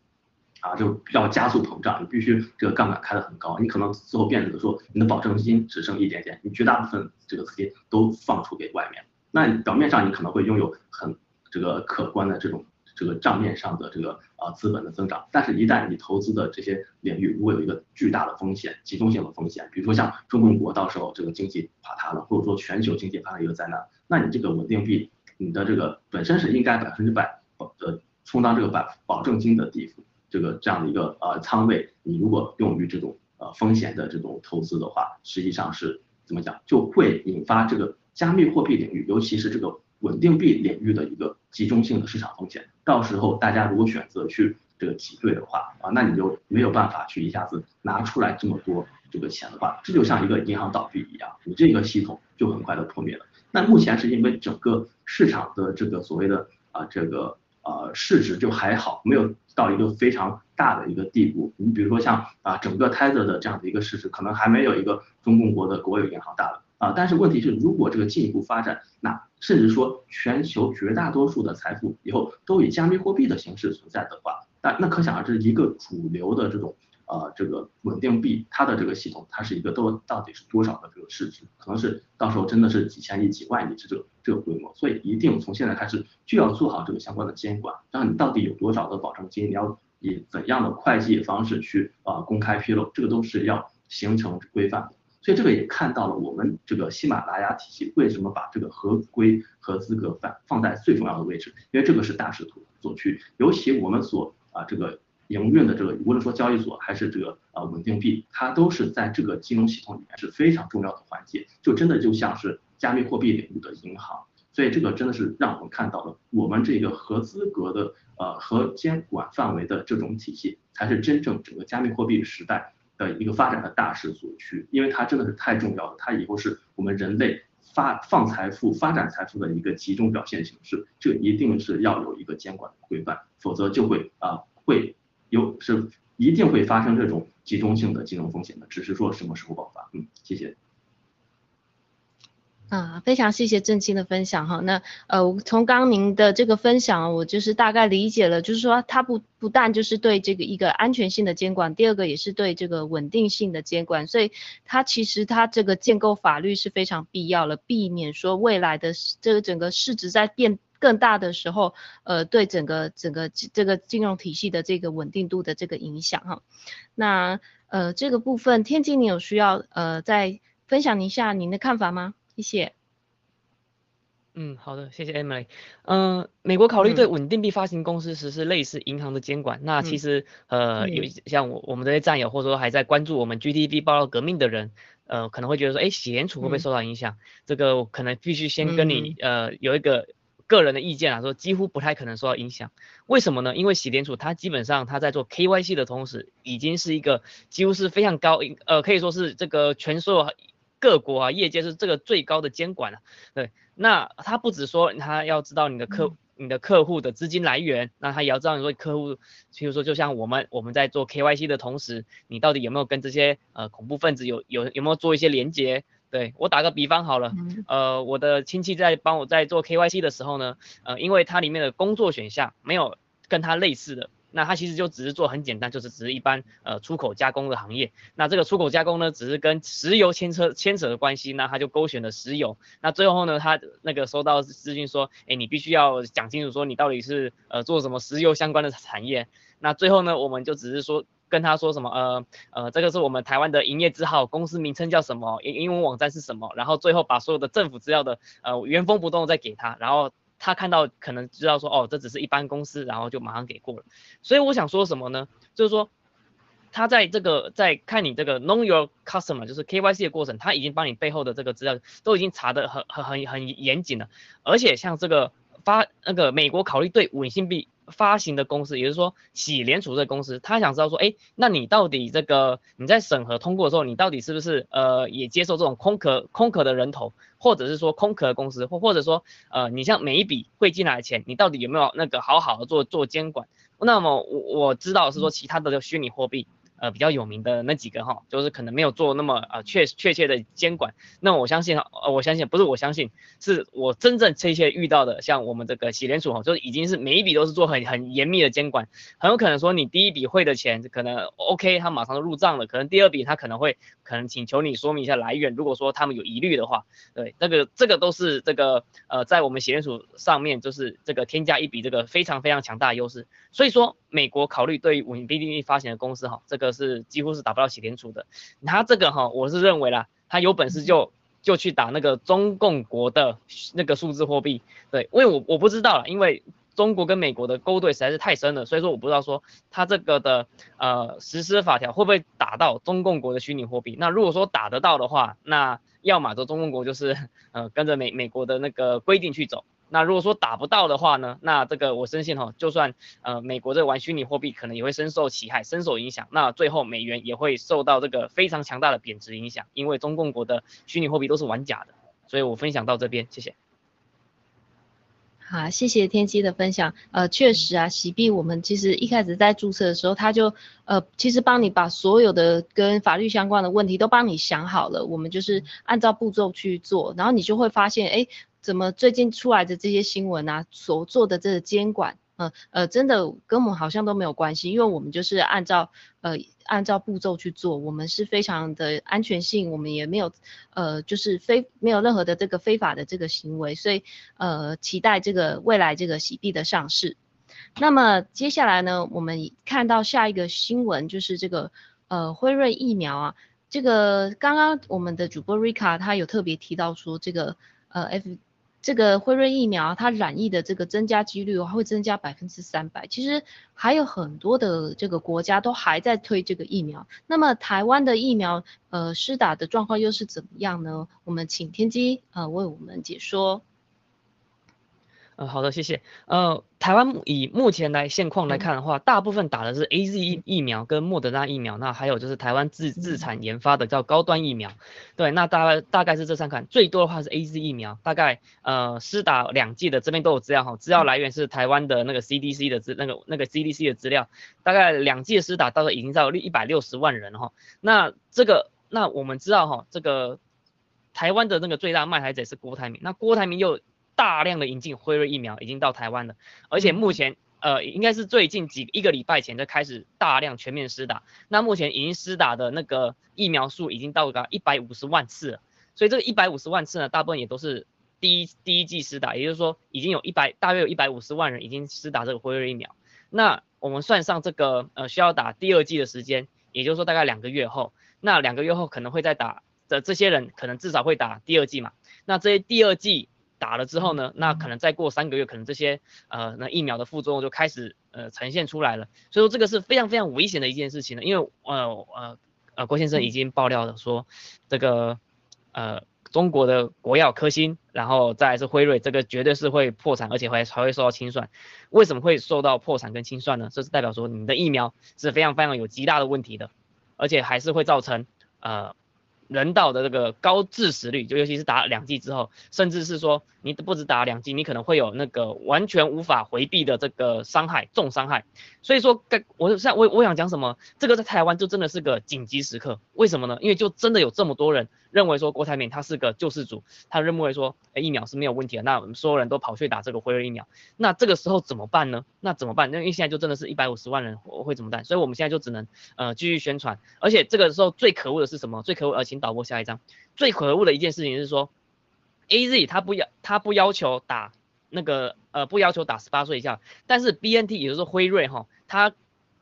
啊，就要加速膨胀，你必须这个杠杆开得很高，你可能最后变得说你的保证金只剩一点点，你绝大部分这个资金都放出给外面，那表面上你可能会拥有很这个可观的这种。这个账面上的这个啊资本的增长，但是，一旦你投资的这些领域如果有一个巨大的风险、集中性的风险，比如说像中共国到时候这个经济垮塌了，或者说全球经济发生一个灾难，那你这个稳定币，你的这个本身是应该百分之百保的充当这个保保证金的地方，这个这样的一个呃仓位，你如果用于这种呃风险的这种投资的话，实际上是怎么讲，就会引发这个加密货币领域，尤其是这个。稳定币领域的一个集中性的市场风险，到时候大家如果选择去这个挤兑的话啊，那你就没有办法去一下子拿出来这么多这个钱的话，这就像一个银行倒闭一样，你这个系统就很快的破灭了。那目前是因为整个市场的这个所谓的啊这个呃市值就还好，没有到一个非常大的一个地步。你比如说像啊整个 Tether 的这样的一个市值，可能还没有一个中共国的国有银行大了啊。但是问题是，如果这个进一步发展，那甚至说全球绝大多数的财富以后都以加密货币的形式存在的话，那那可想而知，一个主流的这种。呃，这个稳定币它的这个系统，它是一个多到底是多少的这个市值？可能是到时候真的是几千亿、几万亿是这个这个规模，所以一定从现在开始就要做好这个相关的监管，让你到底有多少的保证金，你要以怎样的会计方式去啊公开披露，这个都是要形成规范的。所以这个也看到了我们这个喜马拉雅体系为什么把这个合规和资格放放在最重要的位置，因为这个是大势所趋，尤其我们所啊这个。营运的这个，无论说交易所还是这个呃稳定币，它都是在这个金融系统里面是非常重要的环节，就真的就像是加密货币领域的银行，所以这个真的是让我们看到了我们这个合资格的呃和监管范围的这种体系，才是真正整个加密货币时代的一个发展的大势所趋，因为它真的是太重要了，它以后是我们人类发放财富、发展财富的一个集中表现形式，这一定是要有一个监管的规范，否则就会啊会。有是一定会发生这种集中性的金融风险的，只是说什么时候爆发。嗯，谢谢。
啊，非常谢谢郑清的分享哈。那呃，从刚您的这个分享，我就是大概理解了，就是说它不不但就是对这个一个安全性的监管，第二个也是对这个稳定性的监管，所以它其实它这个建构法律是非常必要了，避免说未来的这个整个市值在变。更大的时候，呃，对整个整个这个金融体系的这个稳定度的这个影响哈，那呃这个部分天津你有需要呃再分享一下您的看法吗？谢谢。
嗯，好的，谢谢 Emily。嗯，美国考虑对稳定币发行公司实施类似银行的监管，那其实呃有像我我们这些战友或者说还在关注我们 GDP 报道革命的人，呃可能会觉得说，哎，洗联储会不会受到影响？这个可能必须先跟你呃有一个。个人的意见啊，说几乎不太可能受到影响。为什么呢？因为洗联储它基本上它在做 KYC 的同时，已经是一个几乎是非常高，呃，可以说是这个全所有各国啊业界是这个最高的监管了。对，那它不止说它要知道你的客你的客户的资金来源，那它也要知道你说客户，譬如说就像我们我们在做 KYC 的同时，你到底有没有跟这些呃恐怖分子有有有没有做一些连接？对我打个比方好了，呃，我的亲戚在帮我在做 KYC 的时候呢，呃，因为它里面的工作选项没有跟它类似的，那他其实就只是做很简单，就是只是一般呃出口加工的行业。那这个出口加工呢，只是跟石油牵扯牵扯的关系，那他就勾选了石油。那最后呢，他那个收到资讯说，哎，你必须要讲清楚说你到底是呃做什么石油相关的产业。那最后呢，我们就只是说。跟他说什么？呃呃，这个是我们台湾的营业字号，公司名称叫什么？英英文网站是什么？然后最后把所有的政府资料的呃原封不动再给他，然后他看到可能知道说哦，这只是一般公司，然后就马上给过了。所以我想说什么呢？就是说他在这个在看你这个 know your customer，就是 KYC 的过程，他已经帮你背后的这个资料都已经查的很很很很严谨了，而且像这个发那个美国考虑对稳信币。发行的公司，也就是说，企联储这公司，他想知道说，哎，那你到底这个你在审核通过的时候，你到底是不是呃也接受这种空壳空壳的人头，或者是说空壳公司，或或者说呃你像每一笔汇进来的钱，你到底有没有那个好好的做做监管？那么我我知道是说其他的虚拟货币。呃，比较有名的那几个哈，就是可能没有做那么呃确确切的监管。那我相信，呃，我相信不是我相信，是我真正这些遇到的，像我们这个洗联储哈，就是已经是每一笔都是做很很严密的监管，很有可能说你第一笔汇的钱可能 OK，他马上就入账了，可能第二笔他可能会可能请求你说明一下来源，如果说他们有疑虑的话，对，这个这个都是这个呃在我们洗联储上面就是这个添加一笔这个非常非常强大的优势，所以说。美国考虑对于稳定币发行的公司哈，这个是几乎是打不到洗联储的。他这个哈，我是认为啦，他有本事就就去打那个中共国的那个数字货币。对，因为我我不知道了，因为中国跟美国的勾兑实在是太深了，所以说我不知道说他这个的呃实施法条会不会打到中共国的虚拟货币。那如果说打得到的话，那要么就中共国就是呃跟着美美国的那个规定去走。那如果说打不到的话呢？那这个我深信哈，就算呃美国这玩虚拟货币，可能也会深受其害、深受影响。那最后美元也会受到这个非常强大的贬值影响，因为中共国的虚拟货币都是玩假的。所以我分享到这边，谢谢。
好，谢谢天机的分享。呃，确实啊，洗币我们其实一开始在注册的时候，他就呃，其实帮你把所有的跟法律相关的问题都帮你想好了，我们就是按照步骤去做，然后你就会发现，哎，怎么最近出来的这些新闻啊，所做的这个监管。呃呃，真的跟我们好像都没有关系，因为我们就是按照呃按照步骤去做，我们是非常的安全性，我们也没有呃就是非没有任何的这个非法的这个行为，所以呃期待这个未来这个洗币的上市。那么接下来呢，我们看到下一个新闻就是这个呃辉瑞疫苗啊，这个刚刚我们的主播 Rika 他有特别提到说这个呃 F。这个辉瑞疫苗，它染疫的这个增加几率还会增加百分之三百。其实还有很多的这个国家都还在推这个疫苗。那么台湾的疫苗，呃，施打的状况又是怎么样呢？我们请天机呃为我们解说。
呃，好的，谢谢。呃，台湾以目前来现况来看的话，大部分打的是 A Z 疫疫苗跟莫德纳疫苗，那还有就是台湾自自产研发的叫高端疫苗。对，那大概大概是这三款，最多的话是 A Z 疫苗，大概呃施打两剂的这边都有资料哈，资料来源是台湾的那个 C D C 的资那个那个 C D C 的资料，大概两剂的施打，到时候已经到一百六十万人哈。那这个那我们知道哈，这个台湾的那个最大卖台者是郭台铭，那郭台铭又。大量的引进辉瑞疫苗已经到台湾了，而且目前呃应该是最近几一个礼拜前就开始大量全面施打，那目前已经施打的那个疫苗数已经到达一百五十万次了，所以这个一百五十万次呢，大部分也都是第一第一季施打，也就是说已经有一百大约有一百五十万人已经施打这个辉瑞疫苗，那我们算上这个呃需要打第二季的时间，也就是说大概两个月后，那两个月后可能会再打的这些人可能至少会打第二季嘛，那这些第二季。打了之后呢，那可能再过三个月，可能这些呃那疫苗的副作用就开始呃呈现出来了。所以说这个是非常非常危险的一件事情呢，因为呃呃呃郭先生已经爆料了说，这个呃中国的国药科兴，然后再是辉瑞，这个绝对是会破产，而且会还会受到清算。为什么会受到破产跟清算呢？这是代表说你的疫苗是非常非常有极大的问题的，而且还是会造成呃。人道的这个高致死率，就尤其是打两剂之后，甚至是说你不止打两剂，你可能会有那个完全无法回避的这个伤害，重伤害。所以说，我像我我想讲什么，这个在台湾就真的是个紧急时刻。为什么呢？因为就真的有这么多人认为说郭台铭他是个救世主，他认为说疫苗是没有问题的，那我们所有人都跑去打这个辉瑞疫苗，那这个时候怎么办呢？那怎么办？因为现在就真的是一百五十万人我会怎么办？所以我们现在就只能呃继续宣传，而且这个时候最可恶的是什么？最可恶呃，请。导播下一张，最可恶的一件事情是说，A Z 他不要他不要求打那个呃不要求打十八岁以下，但是 B N T 也就是说辉瑞哈，他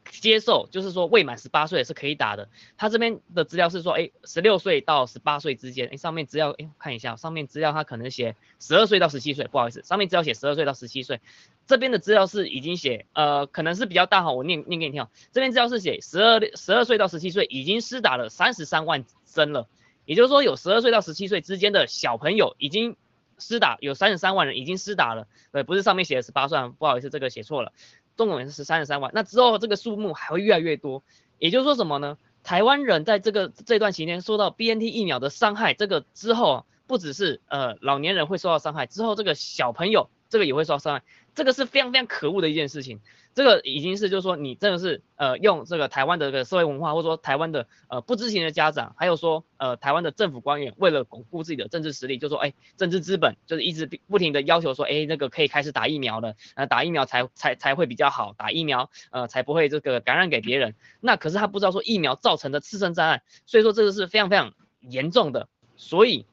接受就是说未满十八岁是可以打的。他这边的资料是说，哎，十六岁到十八岁之间，哎，上面资料哎看一下，上面资料他可能写十二岁到十七岁，不好意思，上面资料写十二岁到十七岁，这边的资料是已经写呃可能是比较大哈，我念念给你听，这边资料是写十二十二岁到十七岁已经施打了三十三万。针了，也就是说有十二岁到十七岁之间的小朋友已经施打，有三十三万人已经施打了，对，不是上面写的十八万，不好意思，这个写错了，中文是三十三万，那之后这个数目还会越来越多，也就是说什么呢？台湾人在这个这段期间受到 B N T 疫苗的伤害，这个之后不只是呃老年人会受到伤害，之后这个小朋友这个也会受到伤害，这个是非常非常可恶的一件事情。这个已经是，就是说，你真的是，呃，用这个台湾的这个社会文化，或者说台湾的呃不知情的家长，还有说，呃，台湾的政府官员，为了巩固自己的政治实力，就说，哎，政治资本就是一直不停的要求说，哎，那个可以开始打疫苗了，呃，打疫苗才才才会比较好，打疫苗，呃，才不会这个感染给别人。那可是他不知道说疫苗造成的次生障碍，所以说这个是非常非常严重的，所以。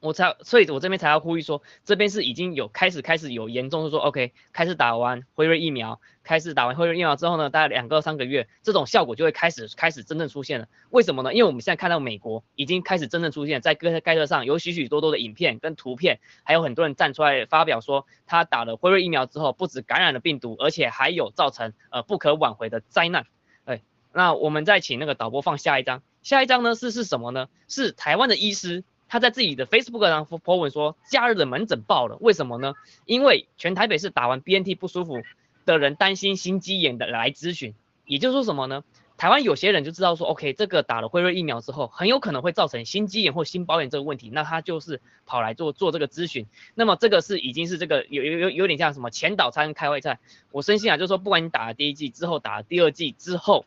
我才，所以我这边才要呼吁说，这边是已经有开始开始有严重，是说 OK，开始打完辉瑞疫苗，开始打完辉瑞疫苗之后呢，大概两个三个月，这种效果就会开始开始真正出现了。为什么呢？因为我们现在看到美国已经开始真正出现在盖盖特上有许许多多的影片跟图片，还有很多人站出来发表说，他打了辉瑞疫苗之后，不止感染了病毒，而且还有造成呃不可挽回的灾难。哎，那我们再请那个导播放下一张，下一张呢是是什么呢？是台湾的医师。他在自己的 Facebook 上 po 文说，假日的门诊爆了，为什么呢？因为全台北市打完 BNT 不舒服的人担心心肌炎的来咨询，也就是说什么呢？台湾有些人就知道说，OK，这个打了辉瑞疫苗之后，很有可能会造成心肌炎或心包炎这个问题，那他就是跑来做做这个咨询。那么这个是已经是这个有有有有点像什么前导餐开胃菜。我深信啊，就是说不管你打了第一剂之后，打了第二剂之后，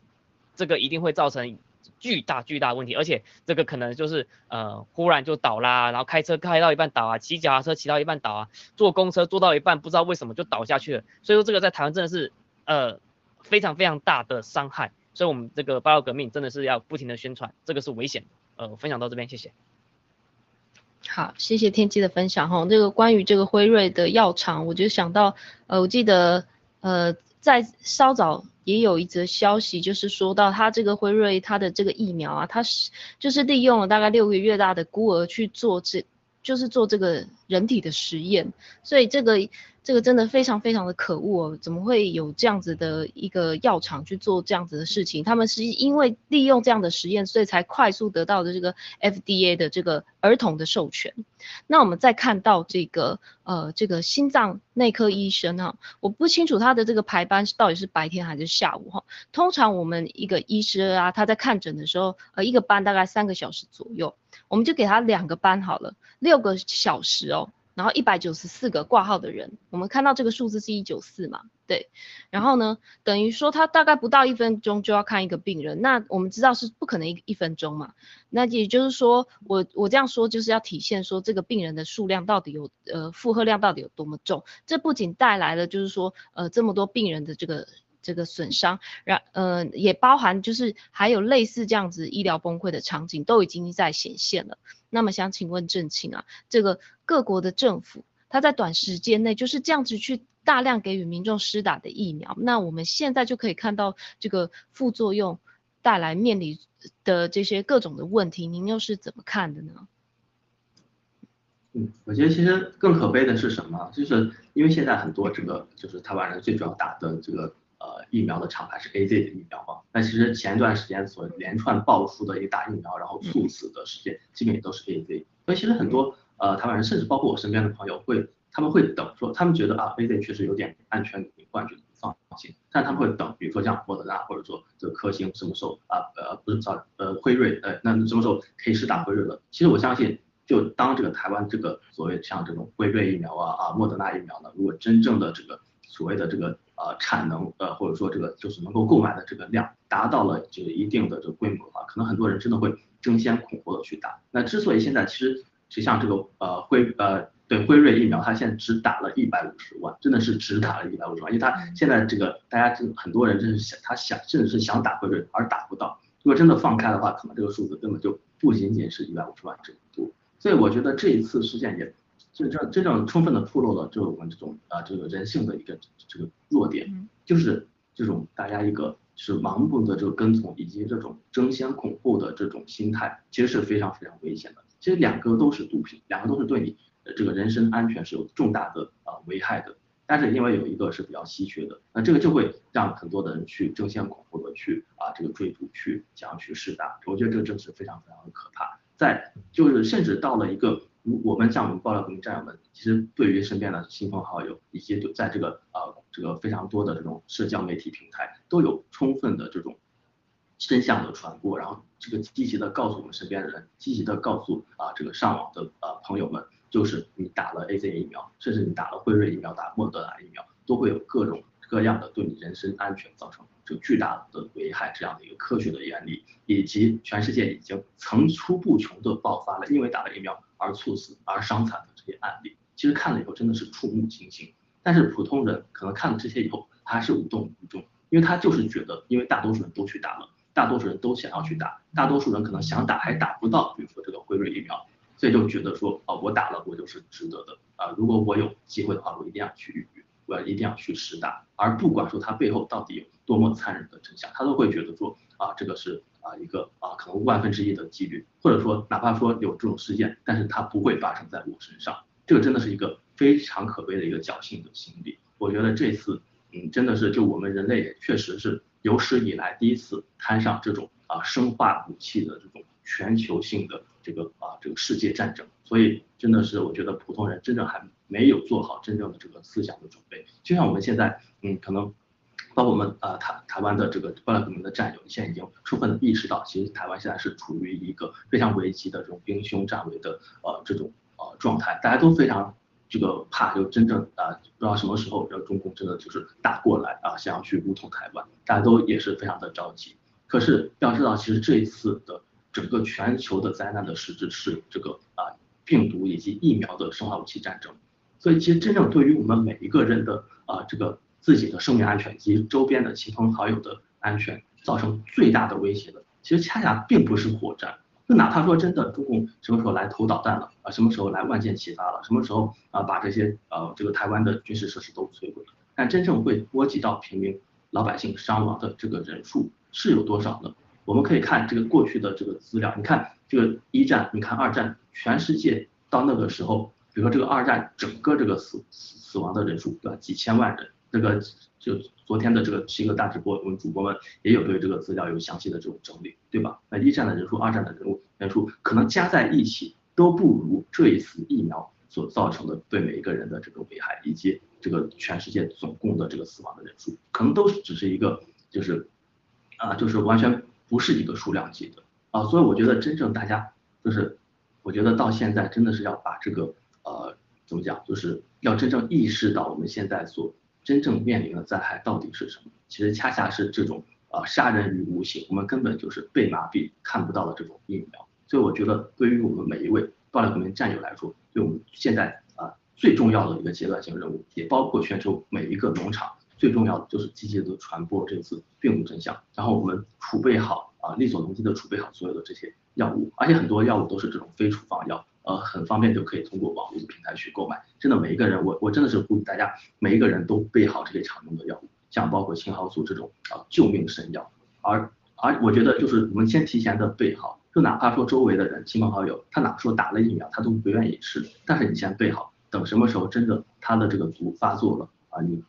这个一定会造成巨大巨大问题，而且这个可能就是呃忽然就倒啦，然后开车开到一半倒啊，骑脚踏车骑到一半倒啊，坐公车坐到一半不知道为什么就倒下去了。所以说这个在台湾真的是呃非常非常大的伤害。所以，我们这个八二革命真的是要不停的宣传，这个是危险的。呃，分享到这边，谢谢。
好，谢谢天机的分享哈。这个关于这个辉瑞的药厂，我就想到，呃，我记得，呃，在稍早也有一则消息，就是说到他这个辉瑞他的这个疫苗啊，他是就是利用了大概六个月大的孤儿去做这，就是做这个人体的实验，所以这个。这个真的非常非常的可恶哦！怎么会有这样子的一个药厂去做这样子的事情？他们是因为利用这样的实验，所以才快速得到的这个 FDA 的这个儿童的授权。那我们再看到这个呃这个心脏内科医生哈，我不清楚他的这个排班是到底是白天还是下午哈。通常我们一个医生啊，他在看诊的时候，呃一个班大概三个小时左右，我们就给他两个班好了，六个小时哦。然后一百九十四个挂号的人，我们看到这个数字是一九四嘛？对。然后呢，等于说他大概不到一分钟就要看一个病人，那我们知道是不可能一一分钟嘛？那也就是说，我我这样说就是要体现说这个病人的数量到底有呃负荷量到底有多么重。这不仅带来了就是说呃这么多病人的这个这个损伤，然呃也包含就是还有类似这样子医疗崩溃的场景都已经在显现了。那么想请问郑庆啊，这个各国的政府，他在短时间内就是这样子去大量给予民众施打的疫苗，那我们现在就可以看到这个副作用带来面临的这些各种的问题，您又是怎么看的呢？
嗯，我觉得其实更可悲的是什么？就是因为现在很多这个就是台湾人最主要打的这个。呃，疫苗的厂牌是 A Z 的疫苗嘛？那其实前一段时间所连串爆出的一打疫苗然后猝死的事件，基本也都是 A Z。所以其实很多呃台湾人，甚至包括我身边的朋友，会他们会等说，他们觉得啊 A Z 确实有点安全隐患，觉得放心，但他们会等，比如说像莫德纳或者说这个科兴什么时候啊呃不是早呃辉瑞呃那什么时候可以试打辉瑞了？其实我相信，就当这个台湾这个所谓像这种辉瑞疫苗啊啊莫德纳疫苗呢，如果真正的这个所谓的这个呃，产能呃，或者说这个就是能够购买的这个量达到了这个一定的这个规模的话，可能很多人真的会争先恐后的去打。那之所以现在其实就像这个呃辉呃对辉瑞疫苗，它现在只打了一百五十万，真的是只打了一百五十万，因为它现在这个大家真很多人真是想他想甚至是想打辉瑞而打不到。如果真的放开的话，可能这个数字根本就不仅仅是一百五十万这么多。所以我觉得这一次事件也。真正真正充分的透露了，就是我们这种啊这个人性的一个这个弱点，就是这种大家一个是盲目的这个跟从，以及这种争先恐后的这种心态，其实是非常非常危险的。其实两个都是毒品，两个都是对你这个人身安全是有重大的啊危害的。但是因为有一个是比较稀缺的，那这个就会让很多的人去争先恐后的去啊这个追逐，去想要去试打。我觉得这个真是非常非常的可怕。在就是甚至到了一个。我们像我们爆料革命战友们，其实对于身边的亲朋好友，以及就在这个呃这个非常多的这种社交媒体平台，都有充分的这种真相的传播，然后这个积极的告诉我们身边的人，积极的告诉啊这个上网的呃朋友们，就是你打了 A Z 疫苗，甚至你打了辉瑞疫苗，打莫德纳疫苗，都会有各种各样的对你人身安全造成这个巨大的危害这样的一个科学的原理，以及全世界已经层出不穷的爆发了，因为打了疫苗。而猝死而伤残的这些案例，其实看了以后真的是触目惊心。但是普通人可能看了这些以后，还是无动于衷，因为他就是觉得，因为大多数人都去打了，大多数人都想要去打，大多数人可能想打还打不到，比如说这个辉瑞疫苗，所以就觉得说，哦，我打了，我就是值得的啊。如果我有机会的话，我一定要去预约，我要一定要去实打。而不管说它背后到底有多么残忍的真相，他都会觉得说，啊，这个是。啊，一个啊，可能万分之一的几率，或者说哪怕说有这种事件，但是它不会发生在我身上，这个真的是一个非常可悲的一个侥幸的心理。我觉得这次，嗯，真的是就我们人类确实是有史以来第一次摊上这种啊生化武器的这种全球性的这个啊这个世界战争，所以真的是我觉得普通人真正还没有做好真正的这个思想的准备。就像我们现在，嗯，可能。包括我们呃台台湾的这个爆料革命的战友，现在已经充分的意识到，其实台湾现在是处于一个非常危机的这种兵凶战危的呃这种呃状态，大家都非常这个怕，就真正啊不知道什么时候这中共真的就是打过来啊，想要去武统台湾，大家都也是非常的着急。可是要知道，其实这一次的整个全球的灾难的实质是这个啊病毒以及疫苗的生化武器战争，所以其实真正对于我们每一个人的啊这个。自己的生命安全及周边的亲朋好友的安全造成最大的威胁的，其实恰恰并不是火战。就哪怕说真的，中共什么时候来投导弹了啊？什么时候来万箭齐发了？什么时候啊把这些呃这个台湾的军事设施都摧毁了？但真正会波及到平民老百姓伤亡的这个人数是有多少呢？我们可以看这个过去的这个资料，你看这个一战，你看二战，全世界到那个时候，比如说这个二战整个这个死死死亡的人数对吧？几千万人。这个就昨天的这个七个大直播，我们主播们也有对这个资料有详细的这种整理，对吧？那一战的人数、二战的人物人数，可能加在一起都不如这一次疫苗所造成的对每一个人的这个危害，以及这个全世界总共的这个死亡的人数，可能都只是一个就是啊，就是完全不是一个数量级的啊。所以我觉得真正大家就是，我觉得到现在真的是要把这个呃怎么讲，就是要真正意识到我们现在所真正面临的灾害到底是什么？其实恰恰是这种呃杀人于无形，我们根本就是被麻痹看不到的这种疫苗。所以我觉得对于我们每一位爆料革命战友来说，对我们现在啊最重要的一个阶段性任务，也包括全球每一个农场，最重要的就是积极的传播这次病毒真相，然后我们储备好啊力所能及的储备好所有的这些药物，而且很多药物都是这种非处方药。呃，很方便就可以通过网络的平台去购买。真的，每一个人，我我真的是呼吁大家，每一个人都备好这些常用的药物，像包括青蒿素这种啊救命神药。而而我觉得就是我们先提前的备好，就哪怕说周围的人亲朋好友，他哪怕说打了疫苗他都不愿意吃，但是你先备好，等什么时候真的他的这个毒发作了啊，你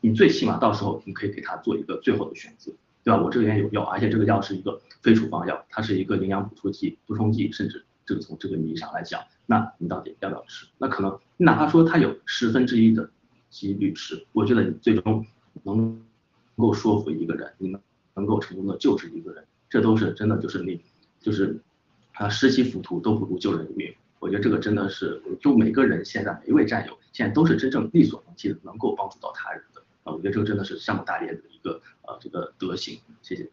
你最起码到时候你可以给他做一个最后的选择，对吧？我这边有药，而且这个药是一个非处方药，它是一个营养补充剂、补充剂，甚至。这个从这个意义上来讲，那你到底要不要吃？那可能哪怕说它有十分之一的几率吃，我觉得你最终能够说服一个人，你能能够成功的救治一个人，这都是真的，就是你就是啊，失其浮屠都不如救人一命。我觉得这个真的是，就每个人现在每一位战友现在都是真正力所能及的，能够帮助到他人的啊。我觉得这个真的是项目大业的一个呃这个德行。谢谢。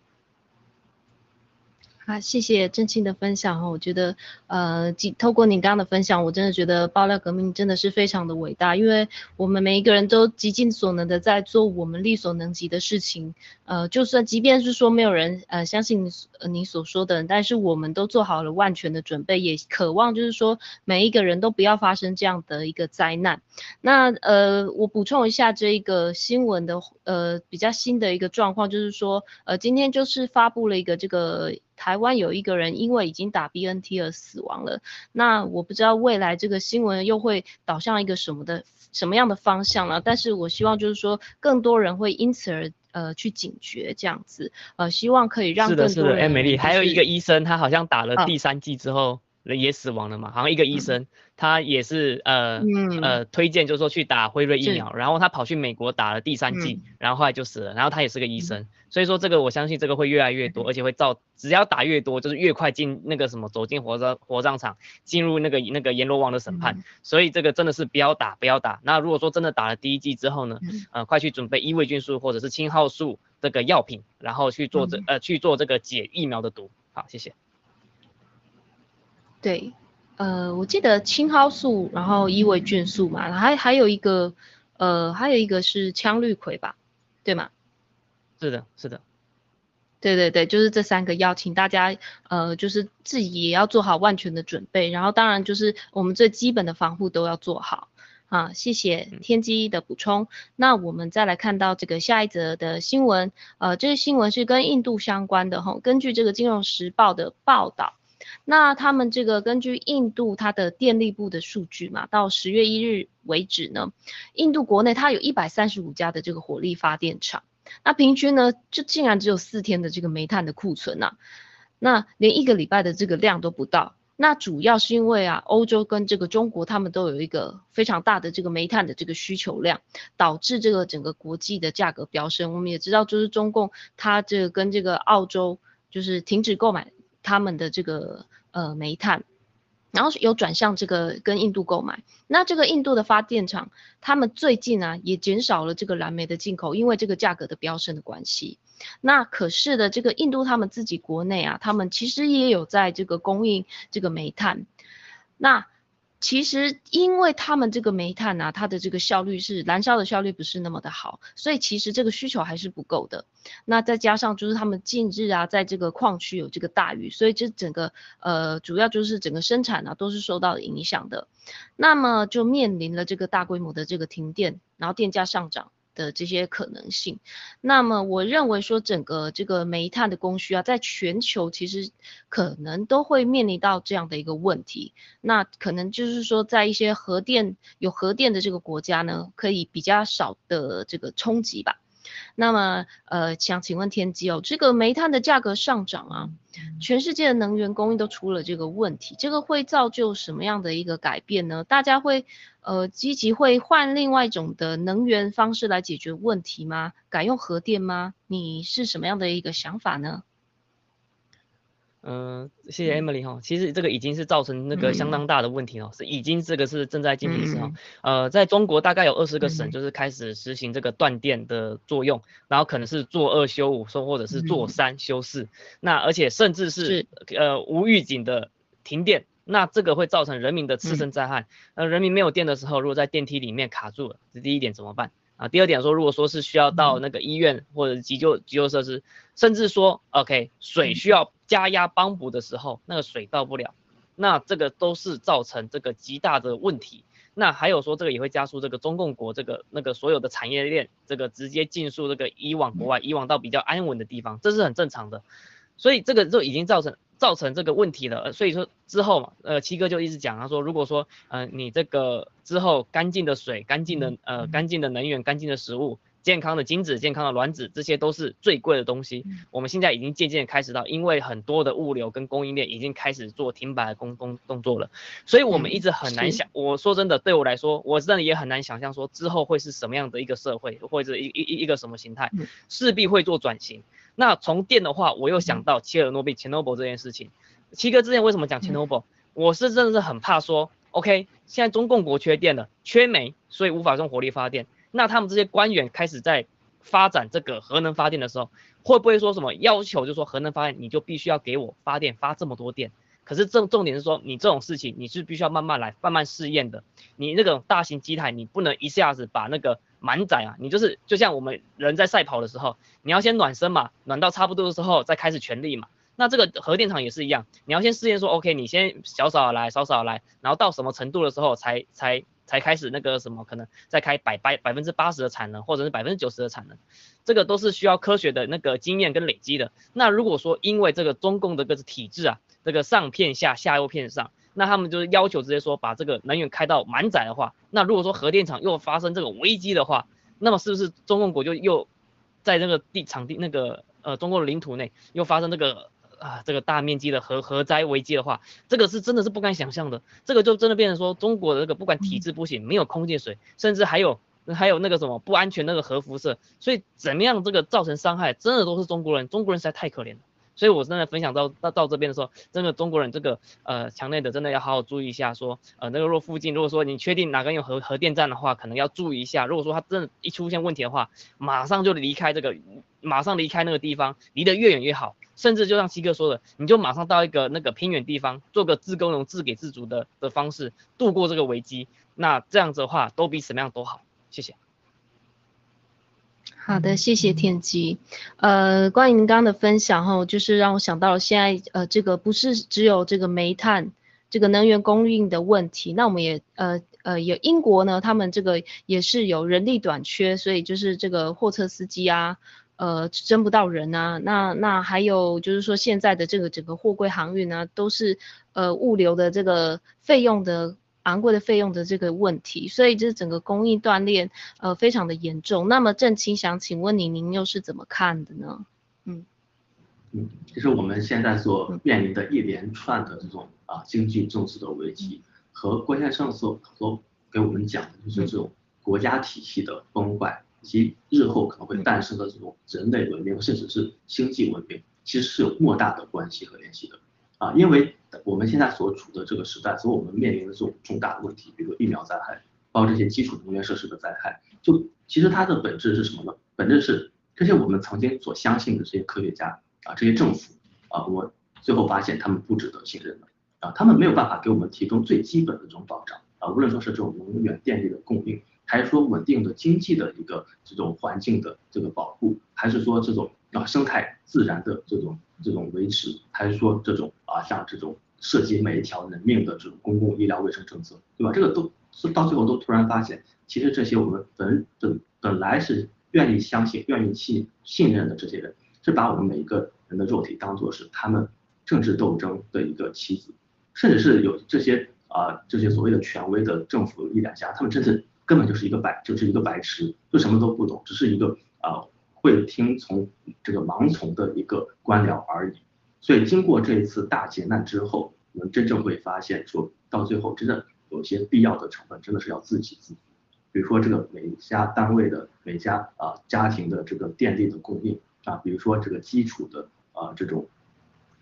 啊，谢谢郑庆的分享哈，我觉得，呃，透过你刚刚的分享，我真的觉得爆料革命真的是非常的伟大，因为我们每一个人都极尽所能的在做我们力所能及的事情，呃，就算即便是说没有人呃相信你呃你所说的，但是我们都做好了万全的准备，也渴望就是说每一个人都不要发生这样的一个灾难。那呃，我补充一下这一个新闻的呃比较新的一个状况，就是说呃今天就是发布了一个这个。台湾有一个人因为已经打 BNT 而死亡了，那我不知道未来这个新闻又会导向一个什么的什么样的方向呢？但是我希望就是说更多人会因此而呃去警觉这样子，呃希望可以让更多人。是
的，是的，哎，美丽，还有一个医生，他好像打了第三剂之后人。也死亡了嘛？好像一个医生，他也是呃呃推荐，就是说去打辉瑞疫苗，然后他跑去美国打了第三剂，然后后来就死了。然后他也是个医生，所以说这个我相信这个会越来越多，而且会造，只要打越多，就是越快进那个什么走进火葬火葬场，进入那个那个阎罗王的审判。所以这个真的是不要打，不要打。那如果说真的打了第一剂之后呢，呃，快去准备伊维菌素或者是青蒿素这个药品，然后去做这呃去做这个解疫苗的毒。好，谢谢。
对，呃，我记得青蒿素，然后伊维菌素嘛，还还有一个，呃，还有一个是羟氯喹吧，对吗？
是的，是的，
对对对，就是这三个药，请大家，呃，就是自己也要做好万全的准备，然后当然就是我们最基本的防护都要做好啊。谢谢天机的补充，那我们再来看到这个下一则的新闻，呃，这个新闻是跟印度相关的哈，根据这个金融时报的报道。那他们这个根据印度它的电力部的数据嘛，到十月一日为止呢，印度国内它有一百三十五家的这个火力发电厂，那平均呢就竟然只有四天的这个煤炭的库存呐，那连一个礼拜的这个量都不到，那主要是因为啊，欧洲跟这个中国他们都有一个非常大的这个煤炭的这个需求量，导致这个整个国际的价格飙升。我们也知道，就是中共它这个跟这个澳洲就是停止购买他们的这个呃煤炭。然后有转向这个跟印度购买，那这个印度的发电厂，他们最近啊也减少了这个蓝煤的进口，因为这个价格的飙升的关系。那可是的，这个印度他们自己国内啊，他们其实也有在这个供应这个煤炭，那。其实，因为他们这个煤炭啊，它的这个效率是燃烧的效率不是那么的好，所以其实这个需求还是不够的。那再加上就是他们近日啊，在这个矿区有这个大雨，所以这整个呃主要就是整个生产呢都是受到影响的。那么就面临了这个大规模的这个停电，然后电价上涨。的这些可能性，那么我认为说整个这个煤炭的供需啊，在全球其实可能都会面临到这样的一个问题，那可能就是说在一些核电有核电的这个国家呢，可以比较少的这个冲击吧。那么，呃，想请问天机哦，这个煤炭的价格上涨啊，全世界的能源供应都出了这个问题，这个会造就什么样的一个改变呢？大家会，呃，积极会换另外一种的能源方式来解决问题吗？改用核电吗？你是什么样的一个想法呢？
嗯，谢谢 Emily 哈，其实这个已经是造成那个相当大的问题了，是已经这个是正在进行时候，呃，在中国大概有二十个省就是开始实行这个断电的作用，然后可能是做二休五，说或者是做三休四，那而且甚至是呃无预警的停电，那这个会造成人民的次生灾害，呃人民没有电的时候，如果在电梯里面卡住了，这第一点怎么办？啊，第二点说，如果说是需要到那个医院或者急救急救设施，甚至说，OK，水需要加压帮补的时候，那个水到不了，那这个都是造成这个极大的问题。那还有说，这个也会加速这个中共国这个那个所有的产业链，这个直接进入这个以往国外，以往到比较安稳的地方，这是很正常的。所以这个就已经造成。造成这个问题了，所以说之后嘛，呃，七哥就一直讲，他说如果说，呃，你这个之后干净的水、干净的呃、干净的能源、干净的食物、健康的精子、健康的卵子，这些都是最贵的东西。我们现在已经渐渐开始到，因为很多的物流跟供应链已经开始做停摆的工工动作了，所以我们一直很难想。我说真的，对我来说，我真的也很难想象说之后会是什么样的一个社会，或者一一一一个什么形态，势必会做转型。那从电的话，我又想到切尔诺贝切诺伯这件事情。七哥之前为什么讲切诺伯？我是真的是很怕说，OK，现在中共国缺电了，缺煤，所以无法用火力发电。那他们这些官员开始在发展这个核能发电的时候，会不会说什么要求，就说核能发电你就必须要给我发电，发这么多电？可是重重点是说，你这种事情你是必须要慢慢来，慢慢试验的。你那种大型机台，你不能一下子把那个满载啊，你就是就像我们人在赛跑的时候，你要先暖身嘛，暖到差不多的时候再开始全力嘛。那这个核电厂也是一样，你要先试验说，OK，你先少少来，少少来，然后到什么程度的时候才才才开始那个什么，可能再开百百百分之八十的产能，或者是百分之九十的产能，这个都是需要科学的那个经验跟累积的。那如果说因为这个中共的个体制啊。这个上片下下又片上，那他们就是要求直接说把这个能源开到满载的话，那如果说核电厂又发生这个危机的话，那么是不是中共国就又在那个地场地那个呃中国的领土内又发生这个啊这个大面积的核核灾危机的话，这个是真的是不敢想象的，这个就真的变成说中国的这个不管体制不行，没有空气水，甚至还有还有那个什么不安全那个核辐射，所以怎么样这个造成伤害，真的都是中国人，中国人实在太可怜了。所以，我真的分享到到到这边的时候，真的中国人这个呃墙内的真的要好好注意一下，说呃那个若附近如果说你确定哪个有核核电站的话，可能要注意一下。如果说它真的一出现问题的话，马上就离开这个，马上离开那个地方，离得越远越好。甚至就像七哥说的，你就马上到一个那个偏远地方，做个自耕农自给自足的的方式度过这个危机。那这样子的话，都比什么样都好。谢谢。
好的，谢谢天机。呃，关于您刚刚的分享哈，就是让我想到了现在呃，这个不是只有这个煤炭这个能源供应的问题，那我们也呃呃有英国呢，他们这个也是有人力短缺，所以就是这个货车司机啊，呃征不到人啊，那那还有就是说现在的这个整个货柜航运呢，都是呃物流的这个费用的。昂贵的费用的这个问题，所以这整个供应断裂，呃，非常的严重。那么郑清想请问您，您又是怎么看的呢？
嗯，嗯，其实我们现在所面临的一连串的这种啊经济政策的危机，和郭先生所所给我们讲的就是这种国家体系的崩坏，以及日后可能会诞生的这种人类文明，甚至是星际文明，其实是有莫大的关系和联系的。啊，因为我们现在所处的这个时代，所以我们面临的这种重大的问题，比如疫苗灾害，包括这些基础能源设施的灾害，就其实它的本质是什么呢？本质是这些我们曾经所相信的这些科学家。啊，这些政府啊，我最后发现他们不值得信任的啊，他们没有办法给我们提供最基本的这种保障啊，无论说是这种能源电力的供应，还是说稳定的经济的一个这种环境的这个保护，还是说这种啊生态自然的这种这种维持，还是说这种啊像这种涉及每一条人命的这种公共医疗卫生政策，对吧？这个都是到最后都突然发现，其实这些我们本本本来是愿意相信、愿意信信任的这些人。是把我们每一个人的肉体当做是他们政治斗争的一个棋子，甚至是有这些啊这些所谓的权威的政府力量家，他们真的根本就是一个白就是一个白痴，就什么都不懂，只是一个啊会听从这个盲从的一个官僚而已。所以经过这一次大劫难之后，我们真正会发现，说到最后真的有些必要的成分真的是要自给自足，比如说这个每家单位的每家啊家庭的这个电力的供应。啊，比如说这个基础的啊这种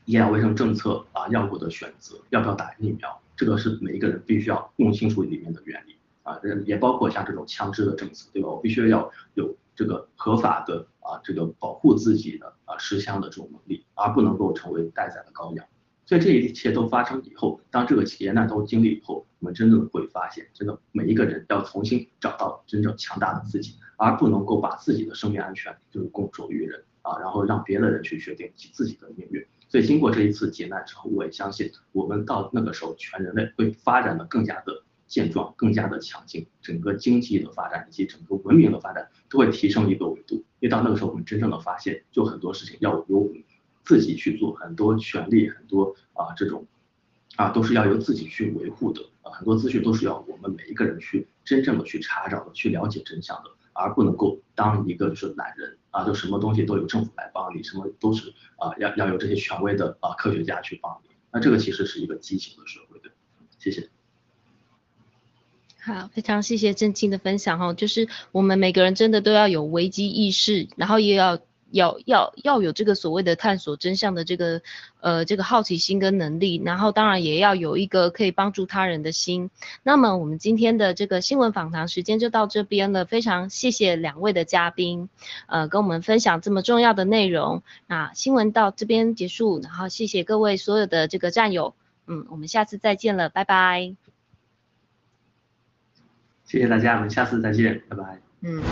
医疗卫生政策啊，药物的选择，要不要打疫苗，这个是每一个人必须要弄清楚里面的原理啊，也包括像这种枪支的政策，对吧？我必须要有这个合法的啊这个保护自己的啊持枪的这种能力，而不能够成为待宰的羔羊。所以这一切都发生以后，当这个企业难都经历以后，我们真正会发现，真的每一个人要重新找到真正强大的自己，而不能够把自己的生命安全就是拱手于人。啊，然后让别的人去决定自己的命运。所以经过这一次劫难之后，我也相信我们到那个时候，全人类会发展的更加的健壮，更加的强劲，整个经济的发展以及整个文明的发展都会提升一个维度。因为到那个时候，我们真正的发现，就很多事情要由自己去做，很多权利，很多啊这种啊都是要由自己去维护的啊，很多资讯都是要我们每一个人去真正的去查找的，去了解真相的。而不能够当一个就是懒人啊，就什么东西都由政府来帮你，什么都是啊要要有这些权威的啊科学家去帮你，那这个其实是一个畸形的社会的。谢谢。
好，非常谢谢郑清的分享哈，就是我们每个人真的都要有危机意识，然后也要。要要要有这个所谓的探索真相的这个呃这个好奇心跟能力，然后当然也要有一个可以帮助他人的心。那么我们今天的这个新闻访谈时间就到这边了，非常谢谢两位的嘉宾，呃跟我们分享这么重要的内容。那新闻到这边结束，然后谢谢各位所有的这个战友，嗯，我们下次再见了，拜拜。
谢谢大家，我们下次再见，拜拜。
嗯。